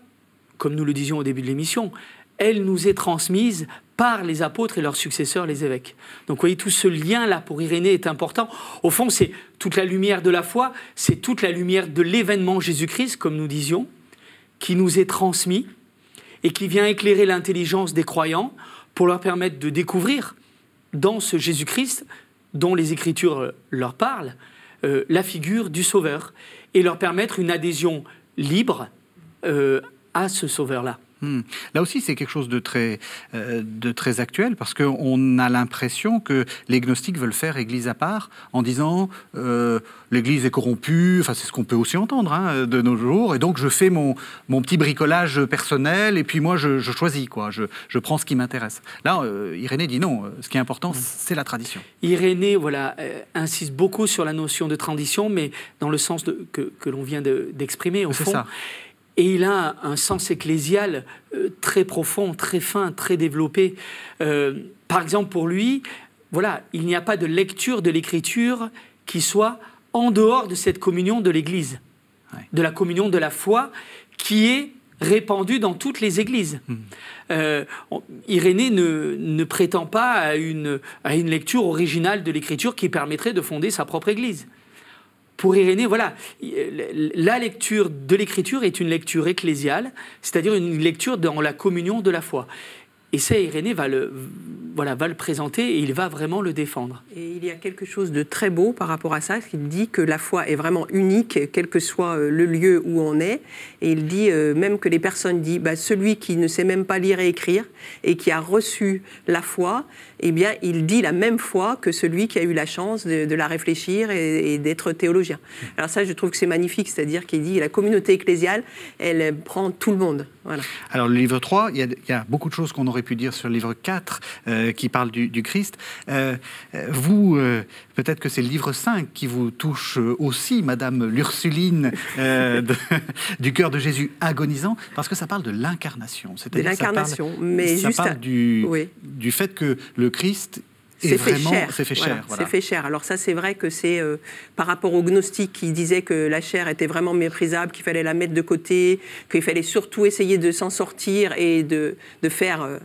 comme nous le disions au début de l'émission, elle nous est transmise par les apôtres et leurs successeurs, les évêques. Donc vous voyez, tout ce lien-là pour Irénée est important. Au fond, c'est toute la lumière de la foi, c'est toute la lumière de l'événement Jésus-Christ, comme nous disions, qui nous est transmis et qui vient éclairer l'intelligence des croyants pour leur permettre de découvrir dans ce Jésus-Christ, dont les Écritures leur parlent, euh, la figure du Sauveur et leur permettre une adhésion libre euh, à ce Sauveur-là. Hmm. Là aussi, c'est quelque chose de très, euh, de très actuel parce qu'on a l'impression que les gnostiques veulent faire Église à part en disant euh, l'Église est corrompue. Enfin, c'est ce qu'on peut aussi entendre hein, de nos jours. Et donc, je fais mon, mon petit bricolage personnel et puis moi, je, choisis quoi. Je, je, prends ce qui m'intéresse. Là, euh, Irénée dit non. Ce qui est important, hmm. c'est la tradition. Irénée, voilà, insiste beaucoup sur la notion de tradition, mais dans le sens de, que, que l'on vient d'exprimer au fond. Ça. Et il a un sens ecclésial euh, très profond, très fin, très développé. Euh, par exemple, pour lui, voilà, il n'y a pas de lecture de l'écriture qui soit en dehors de cette communion de l'Église, de la communion de la foi qui est répandue dans toutes les églises. Hmm. Euh, Irénée ne, ne, prétend pas à une, à une lecture originale de l'écriture qui permettrait de fonder sa propre église. Pour Irénée, voilà, la lecture de l'écriture est une lecture ecclésiale, c'est-à-dire une lecture dans la communion de la foi. Et ça, Irénée va le, voilà, va le présenter et il va vraiment le défendre. Et il y a quelque chose de très beau par rapport à ça, qu'il dit que la foi est vraiment unique, quel que soit euh, le lieu où on est. Et il dit euh, même que les personnes disent, bah, celui qui ne sait même pas lire et écrire et qui a reçu la foi, eh bien, il dit la même foi que celui qui a eu la chance de, la réfléchir et, d'être théologien. Alors ça, je trouve que c'est magnifique, c'est-à-dire qu'il dit la communauté ecclésiale, elle prend tout le monde. Voilà. Alors le livre 3, il y, a, beaucoup de choses qu'on aurait pu dire sur le livre 4 euh, qui parle du, Christ. Euh, vous, euh, peut-être que c'est le livre 5 qui vous touche aussi, Madame l'Ursuline du cœur de Jésus agonisant, parce que ça parle de l'incarnation. De l'incarnation, mais ça juste parle du, du fait que le Christ c'est fait cher. C'est fait cher. C'est fait cher. Alors ça, c'est vrai que c'est euh, par rapport aux gnostiques qui disaient que la chair était vraiment méprisable, qu'il fallait la mettre de côté, qu'il fallait surtout essayer de s'en sortir et de, de faire euh, euh,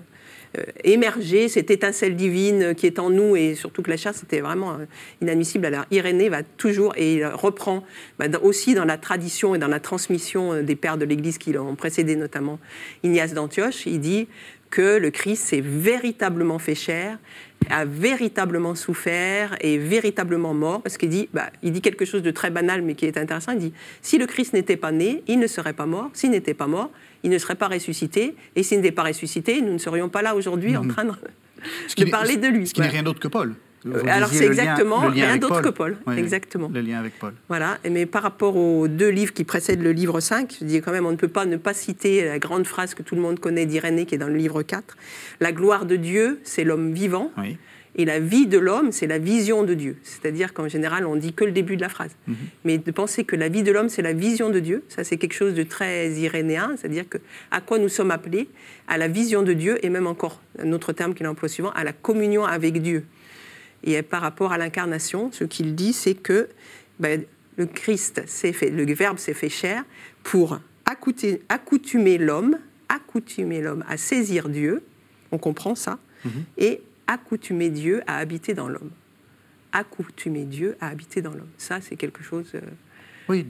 émerger cette étincelle divine qui est en nous et surtout que la chair, c'était vraiment inadmissible. Alors Irénée va toujours et il reprend bah, aussi dans la tradition et dans la transmission des pères de l'Église qui l'ont précédé, notamment Ignace d'Antioche, il dit que le Christ s'est véritablement fait chair, a véritablement souffert et véritablement mort, parce qu'il dit, bah, dit quelque chose de très banal mais qui est intéressant. Il dit si le Christ n'était pas né, il ne serait pas mort. S'il n'était pas mort, il ne serait pas ressuscité. Et s'il n'était pas ressuscité, nous ne serions pas là aujourd'hui en train de, parler de lui. Ce qui n'est rien d'autre que Paul. Euh, alors c'est exactement rien d'autre que Paul. exactement. Le lien avec Paul. Voilà. Mais par rapport aux deux livres qui précèdent le livre 5, je dis quand même, on ne peut pas ne pas citer la grande phrase que tout le monde connaît d'Irénée qui est dans le livre 4. La gloire de Dieu, c'est l'homme vivant. Et la vie de l'homme, c'est la vision de Dieu. C'est-à-dire qu'en général, on dit que le début de la phrase. Mhm. Mais de penser que la vie de l'homme, c'est la vision de Dieu, ça c'est quelque chose de très irénéen, c'est-à-dire que à quoi nous sommes appelés? À la vision de Dieu, et même encore, un autre terme qu'il emploie souvent, à la communion avec Dieu. Et par rapport à l'incarnation, ce qu'il dit, c'est que ben, le Christ s'est fait, le Verbe s'est fait chair pour accoutumer l'homme, accoutumer l'homme à saisir Dieu, on comprend ça, mhm. et accoutumer Dieu à habiter dans l'homme. Accoutumer Dieu à habiter dans l'homme. Ça, c'est quelque chose. Euh, oui,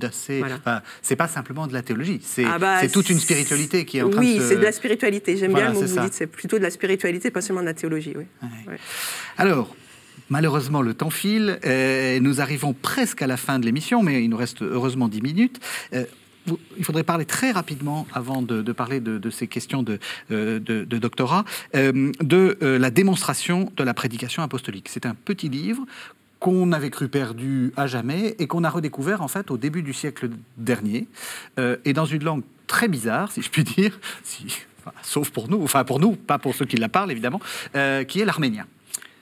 c'est pas simplement de la théologie, c'est ah bah, toute une spiritualité qui est en train oui, de c'est de la spiritualité. J'aime bien le mot que vous dites, c'est plutôt de la spiritualité, pas seulement de la théologie. Oui. Alors, Malheureusement, le temps file. et nous arrivons presque à la fin de l'émission, mais il nous reste heureusement 10 minutes. Euh, il faudrait parler très rapidement, avant de, parler de, ces questions de, euh, doctorat, euh, de la démonstration de la prédication apostolique. C'est un petit livre qu'on avait cru perdu à jamais et qu'on a redécouvert en fait au début du siècle dernier, et dans une langue très bizarre, si je puis dire, sauf pour nous, enfin pour nous, pas pour ceux qui la parlent évidemment, qui est l'arménien.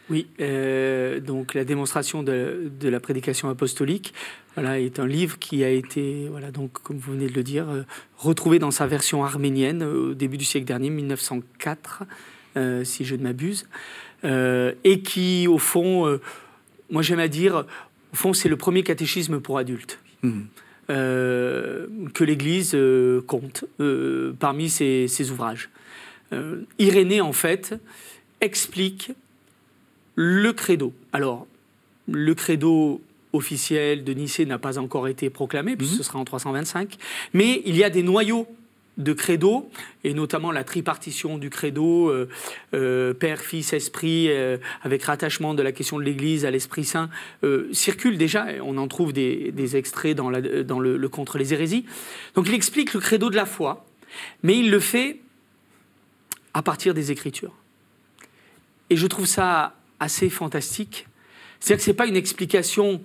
Oui, euh, donc la démonstration de, la prédication apostolique voilà, est un livre qui a été, voilà, donc, comme vous venez de le dire, euh, retrouvé dans sa version arménienne au début du siècle dernier, 1904, euh, si je ne m'abuse, et qui, au fond, moi j'aime à dire, au fond, c'est le premier catéchisme pour adultes. Mmh. que l'Église compte parmi ses, ses ouvrages. Irénée, en fait, explique le credo. Alors, le credo officiel de Nicée n'a pas encore été proclamé, puisque mhm. ce sera en 325, mais il y a des noyaux de credo, et notamment la tripartition du credo, euh, euh, Père, Fils, Esprit, euh, avec rattachement de la question de l'Église à l'Esprit Saint, circule déjà, on en trouve des, extraits dans, dans le, le, Contre les hérésies. Donc il explique le credo de la foi, mais il le fait à partir des Écritures. Et je trouve ça assez fantastique. C'est-à-dire que ce n'est pas une explication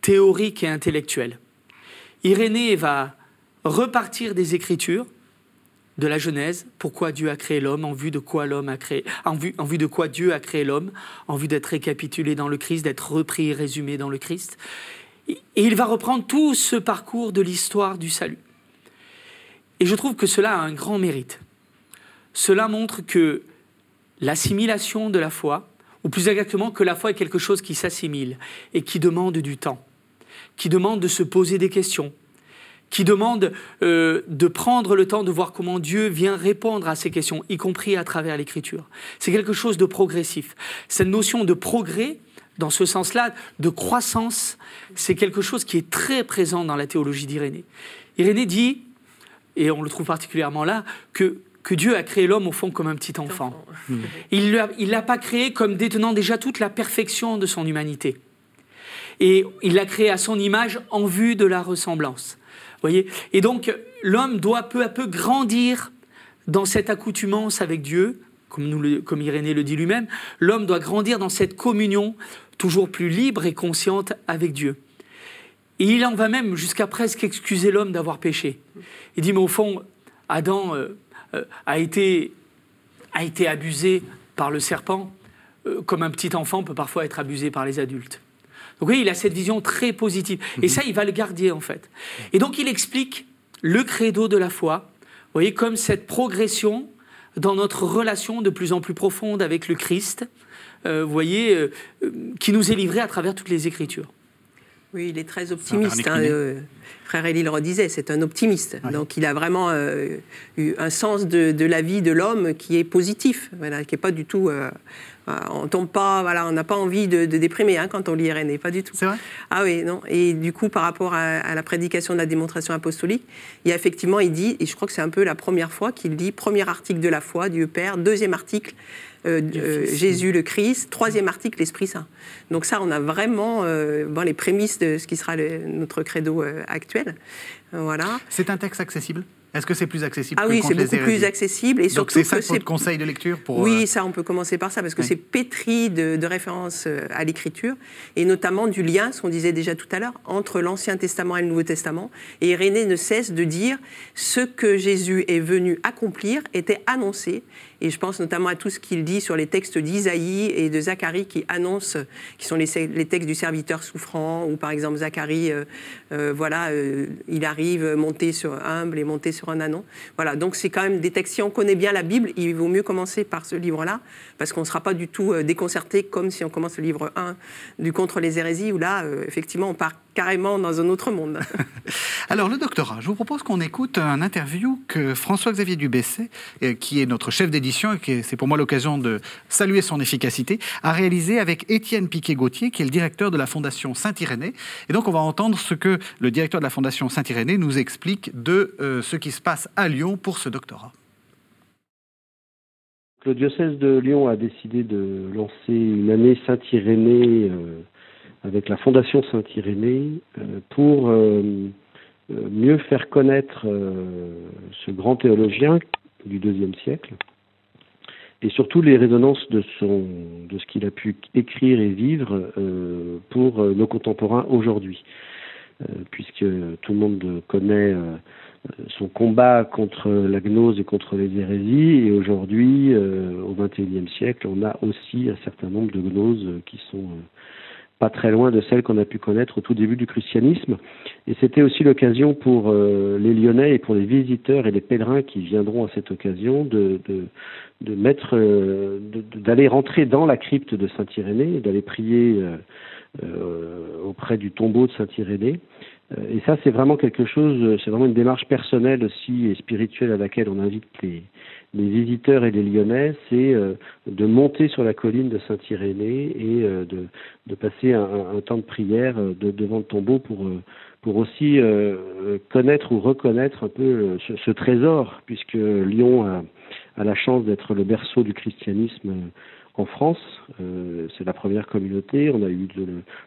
théorique et intellectuelle. Irénée va repartir des Écritures, de la Genèse, pourquoi Dieu a créé l'homme, en vue de quoi l'homme a créé, en vue, en vue de quoi Dieu a créé l'homme, en vue d'être récapitulé dans le Christ, d'être repris et résumé dans le Christ. Et il va reprendre tout ce parcours de l'histoire du salut. Et je trouve que cela a un grand mérite. Cela montre que l'assimilation de la foi, ou plus exactement que la foi est quelque chose qui s'assimile et qui demande du temps, qui demande de se poser des questions, qui demande euh, de prendre le temps de voir comment Dieu vient répondre à ces questions, y compris à travers l'écriture. C'est quelque chose de progressif. Cette notion de progrès, dans ce sens-là, de croissance, c'est quelque chose qui est très présent dans la théologie d'Irénée. Irénée dit, et on le trouve particulièrement là, que que Dieu a créé l'homme au fond comme un petit enfant. Il ne l'a pas créé comme détenant déjà toute la perfection de son humanité. Et il l'a créé à son image en vue de la ressemblance. Voyez? Et donc, l'homme doit peu à peu grandir dans cette accoutumance avec Dieu, comme, nous comme Irénée le dit lui-même. L'homme doit grandir dans cette communion toujours plus libre et consciente avec Dieu. Et il en va même jusqu'à presque excuser l'homme d'avoir péché. Il dit, mais au fond, Adam euh, a, été, a été abusé par le serpent, euh, comme un petit enfant peut parfois être abusé par les adultes. Donc oui, il a cette vision très positive. Et ça, il va le garder en fait. Et donc il explique le credo de la foi, vous voyez, comme cette progression dans notre relation de plus en plus profonde avec le Christ, vous voyez, qui nous est livré à travers toutes les Écritures. Oui, il est très optimiste. Hein, euh, frère Elie le redisait, c'est un optimiste. Donc il a vraiment euh, eu un sens de, la vie de l'homme qui est positif, voilà, qui n'est pas du tout. Euh, on tombe pas, voilà, on n'a pas envie de, déprimer hein, quand on lit Irénée, pas du tout. C'est vrai? Ah oui, non. Et du coup, par rapport à, la prédication de la démonstration apostolique, il y a effectivement, il dit, et je crois que c'est un peu la première fois qu'il dit, premier article de la foi, Dieu Père, deuxième article, euh, euh, Jésus le Christ, troisième article, l'Esprit Saint. Donc ça, on a vraiment euh, bon, les prémices de ce qui sera notre credo actuel. Voilà. C'est un texte accessible? Est-ce que c'est plus accessible Ah oui, c'est beaucoup plus accessible. Et Donc c'est ça votre conseil de lecture pour, Oui, ça, on peut commencer par ça, parce que c'est pétri de, de, références à l'écriture, et notamment du lien, ce qu'on disait déjà tout à l'heure, entre l'Ancien Testament et le Nouveau Testament. Et Irénée ne cesse de dire ce que Jésus est venu accomplir était annoncé et je pense notamment à tout ce qu'il dit sur les textes d'Isaïe et de Zacharie qui annoncent, qui sont les, textes du serviteur souffrant, ou par exemple Zacharie, euh, euh, voilà, euh, il arrive monté sur humble et monté sur un anon. Voilà, donc c'est quand même des textes. Si on connaît bien la Bible, il vaut mieux commencer par ce livre-là, parce qu'on ne sera pas du tout déconcerté comme si on commence le livre 1 du Contre les hérésies, où là, effectivement, on part carrément dans un autre monde. Alors, le doctorat, je vous propose qu'on écoute un interview que François-Xavier Dubessé, euh, qui est notre chef d'édition et c'est pour moi l'occasion de saluer son efficacité, a réalisé avec Étienne Piquet-Gauthier, qui est le directeur de la Fondation Saint-Irénée. Et donc, on va entendre ce que le directeur de la Fondation Saint-Irénée nous explique de euh, ce qui se passe à Lyon pour ce doctorat. Le diocèse de Lyon a décidé de lancer une année Saint-Irénée. Euh, avec la Fondation Saint-Irénée euh, pour euh, euh, mieux faire connaître ce grand théologien du deuxième siècle et surtout les résonances de, son, de ce qu'il a pu écrire et vivre pour nos contemporains aujourd'hui. puisque tout le monde connaît son combat contre la gnose et contre les hérésies, et aujourd'hui, au XXIe siècle, on a aussi un certain nombre de gnoses qui sont pas très loin de celle qu'on a pu connaître au tout début du christianisme. Et c'était aussi l'occasion pour euh, les Lyonnais et pour les visiteurs et les pèlerins qui viendront à cette occasion de, de, de mettre, euh, d'aller rentrer dans la crypte de Saint-Irénée, d'aller prier euh, auprès du tombeau de Saint-Irénée. Et ça, c'est vraiment quelque chose, c'est vraiment une démarche personnelle aussi et spirituelle à laquelle on invite les, les visiteurs et les Lyonnais, c'est euh, de monter sur la colline de Saint-Irénée et euh, de, passer un, temps de prière euh, de, devant le tombeau pour, pour aussi connaître ou reconnaître un peu ce, trésor, puisque Lyon a, la chance d'être le berceau du christianisme en France. c'est la première communauté. On a eu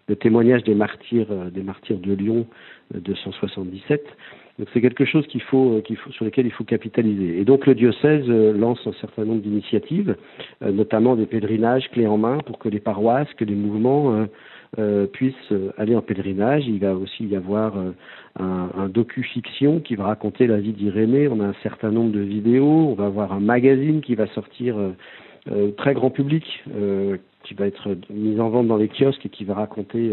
le, témoignage des martyrs, des martyrs de Lyon de 177. Donc c'est quelque chose qu'il faut, euh, faut, sur lequel il faut capitaliser. Et donc le diocèse euh, lance un certain nombre d'initiatives, euh, notamment des pèlerinages clés en main pour que les paroisses, que les mouvements puissent aller en pèlerinage. Il va aussi y avoir un, un docu-fiction qui va raconter la vie d'Irénée. On a un certain nombre de vidéos. On va avoir un magazine qui va sortir très grand public, qui va être mis en vente dans les kiosques et qui va raconter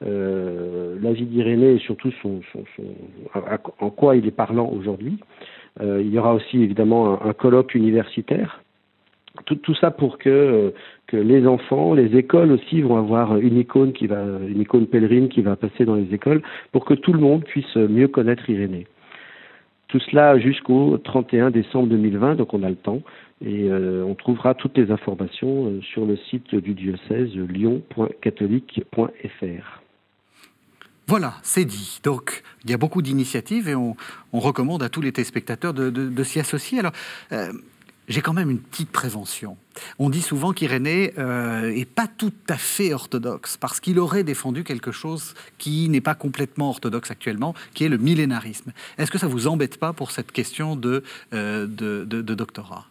la vie d'Irénée et surtout son, en quoi il est parlant aujourd'hui. Euh, il y aura aussi évidemment un, colloque universitaire. Tout, ça pour que que les enfants, les écoles aussi vont avoir une icône qui va, une icône pèlerine qui va passer dans les écoles pour que tout le monde puisse mieux connaître Irénée. Tout cela jusqu'au 31 décembre 2020, donc on a le temps. Et euh, on trouvera toutes les informations euh, sur le site du diocèse lyon.catholique.fr. Voilà, c'est dit. Donc, il y a beaucoup d'initiatives et on, recommande à tous les téléspectateurs de, s'y associer. Alors, euh, j'ai quand même une petite prévention. On dit souvent qu'Irénée n'est pas tout à fait orthodoxe, parce qu'il aurait défendu quelque chose qui n'est pas complètement orthodoxe actuellement, qui est le millénarisme. Est-ce que ça vous embête pas pour cette question de, de doctorat?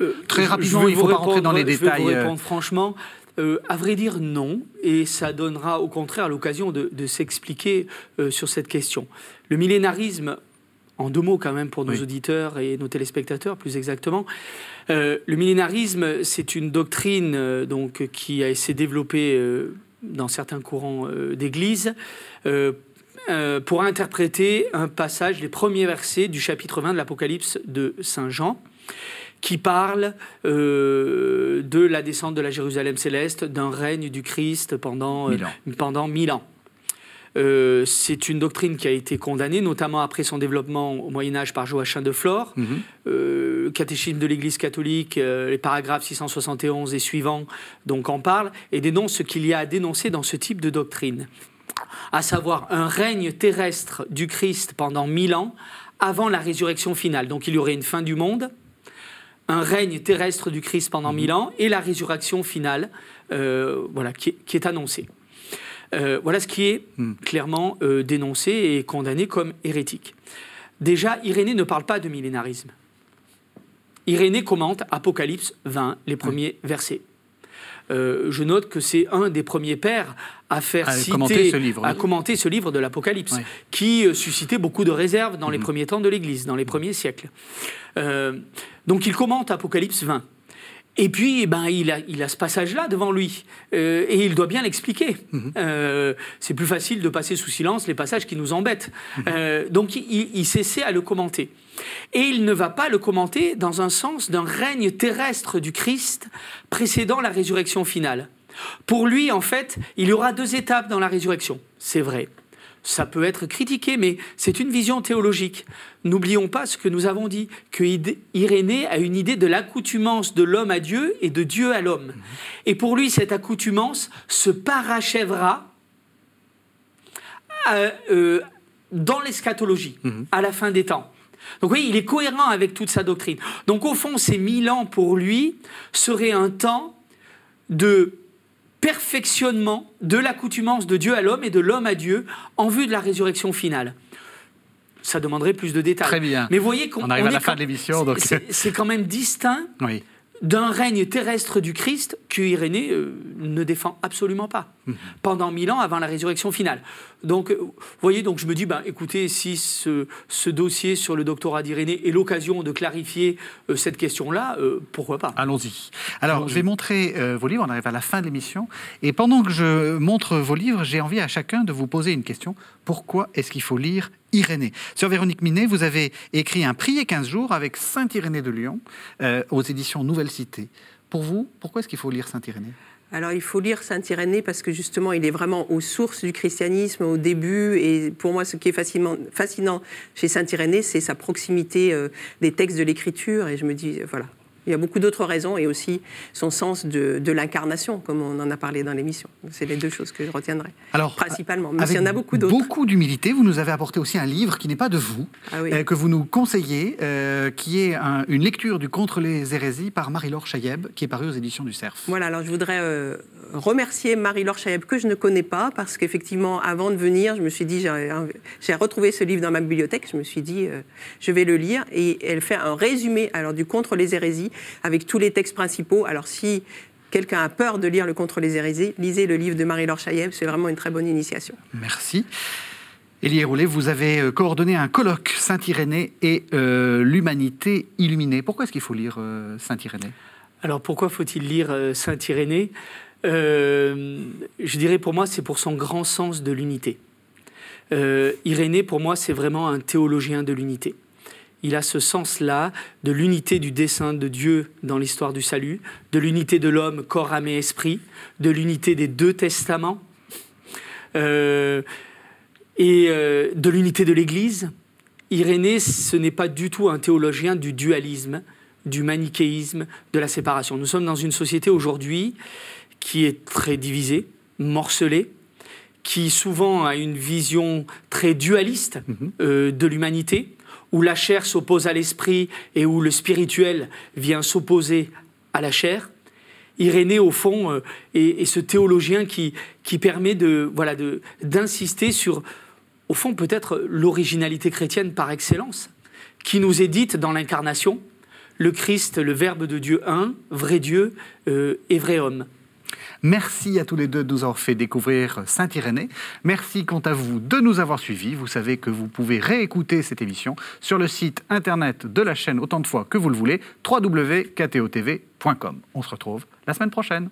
Euh, Très rapidement, il ne faut pas rentrer dans les détails. Je vais vous euh. répondre franchement. Euh, à vrai dire, non. Et ça donnera au contraire l'occasion de, s'expliquer sur cette question. Le millénarisme, en deux mots quand même pour nos auditeurs et nos téléspectateurs plus exactement, le millénarisme, c'est une doctrine donc, qui a été développée dans certains courants d'Église. pour interpréter un passage, les premiers versets du chapitre 20 de l'Apocalypse de Saint Jean, qui parle euh, de la descente de la Jérusalem céleste, d'un règne du Christ pendant euh, mille ans. Pendant mille ans. Euh, c'est une doctrine qui a été condamnée, notamment après son développement au Moyen Âge par Joachim de Flore. Mhm. catéchisme de l'Église catholique, les paragraphes 671 et suivants, donc en parle, et dénonce ce qu'il y a à dénoncer dans ce type de doctrine, à savoir un règne terrestre du Christ pendant mille ans avant la résurrection finale. Donc il y aurait une fin du monde, un règne terrestre du Christ pendant mille ans et la résurrection finale euh, voilà, qui, est annoncée. Euh, voilà ce qui est hmm. clairement euh, dénoncé et condamné comme hérétique. Déjà, Irénée ne parle pas de millénarisme. Irénée commente Apocalypse 20, les premiers versets. Je note que c'est un des premiers pères à faire citer, commenter ce livre, à commenter ce livre de l'Apocalypse, qui suscitait beaucoup de réserves dans les hmm. premiers temps de l'Église, dans les premiers siècles. Donc il commente Apocalypse 20. Et puis, eh ben, il, a, il a ce passage-là devant lui. Euh, et il doit bien l'expliquer. Mhm. Euh, c'est plus facile de passer sous silence les passages qui nous embêtent. Euh, donc, il, il s'essaie à le commenter. Et il ne va pas le commenter dans un sens d'un règne terrestre du Christ précédant la résurrection finale. Pour lui, en fait, il y aura deux étapes dans la résurrection. C'est vrai ça peut être critiqué, mais c'est une vision théologique. N'oublions pas ce que nous avons dit, que Irénée a une idée de l'accoutumance de l'homme à Dieu et de Dieu à l'homme. Et pour lui, cette accoutumance se parachèvera euh, euh, dans l'eschatologie, mhm. à la fin des temps. Donc oui, il est cohérent avec toute sa doctrine. Donc au fond, ces mille ans pour lui seraient un temps de perfectionnement de l'accoutumance de Dieu à l'homme et de l'homme à Dieu en vue de la résurrection finale. Ça demanderait plus de détails. Très bien. Mais vous voyez qu'on on arrive à la fin de l'émission. Donc... C'est quand même distinct oui d'un règne terrestre du Christ que Irénée euh, ne défend absolument pas mhm. pendant mille ans avant la résurrection finale. Donc, euh, vous voyez, donc je me dis, ben, écoutez, si ce, dossier sur le doctorat d'Irénée est l'occasion de clarifier euh, cette question-là, pourquoi pas? Allons-y. Alors, je vais montrer vos livres, on arrive à la fin de l'émission, et pendant que je montre vos livres, j'ai envie à chacun de vous poser une question. Pourquoi est-ce qu'il faut lire Irénée. Sur Véronique Minet, vous avez écrit un Prier 15 jours avec Saint Irénée de Lyon euh, aux éditions Nouvelle Cité. Pour vous, pourquoi est-ce qu'il faut lire Saint Irénée? Alors il faut lire Saint Irénée parce que justement il est vraiment aux sources du christianisme, au début. Et pour moi, ce qui est fascinant, chez Saint Irénée, c'est sa proximité euh, des textes de l'Écriture. Et je me dis, voilà, il y a beaucoup d'autres raisons et aussi son sens de, l'incarnation, comme on en a parlé dans l'émission. C'est les deux choses que je retiendrai. Alors, principalement. Mais il y en a beaucoup d'autres. Beaucoup d'humilité, vous nous avez apporté aussi un livre qui n'est pas de vous, ah euh, que vous nous conseillez, euh, qui est une lecture du Contre les hérésies par Marie-Laure Chayeb, qui est paru aux éditions du Cerf. Voilà, alors je voudrais euh, remercier Marie-Laure Chayeb, que je ne connais pas, parce qu'effectivement, avant de venir, je me suis dit, j'ai retrouvé ce livre dans ma bibliothèque, je me suis dit, je vais le lire, et elle fait un résumé alors du Contre les hérésies avec tous les textes principaux. Alors si quelqu'un a peur de lire le Contre les hérésies, lisez le livre de Marie-Laure Chailleb, c'est vraiment une très bonne initiation. Merci. Élie Roulet, vous avez euh, coordonné un colloque Saint-Irénée et euh, l'humanité illuminée. Pourquoi est-ce qu'il faut lire euh, Saint-Irénée? Alors pourquoi faut-il lire Saint-Irénée? Je dirais pour moi, c'est pour son grand sens de l'unité. Irénée, pour moi, c'est vraiment un théologien de l'unité. Il a ce sens-là de l'unité du dessein de Dieu dans l'histoire du salut, de l'unité de l'homme, corps, âme et esprit, de l'unité des deux testaments, euh, et euh, de l'unité de l'Église. Irénée, ce n'est pas du tout un théologien du dualisme, du manichéisme, de la séparation. Nous sommes dans une société aujourd'hui qui est très divisée, morcelée, qui souvent a une vision très dualiste mhm. euh, de l'humanité, où la chair s'oppose à l'esprit et où le spirituel vient s'opposer à la chair. Irénée, au fond, euh, est, ce théologien qui, permet voilà, d'insister sur, au fond, peut-être l'originalité chrétienne par excellence, qui nous est dite dans l'incarnation, le Christ, le Verbe de Dieu un, vrai Dieu euh, et vrai homme. Merci à tous les deux de nous avoir fait découvrir Saint-Irénée. Merci quant à vous de nous avoir suivis. Vous savez que vous pouvez réécouter cette émission sur le site internet de la chaîne autant de fois que vous le voulez, www.ktotv.com. On se retrouve la semaine prochaine.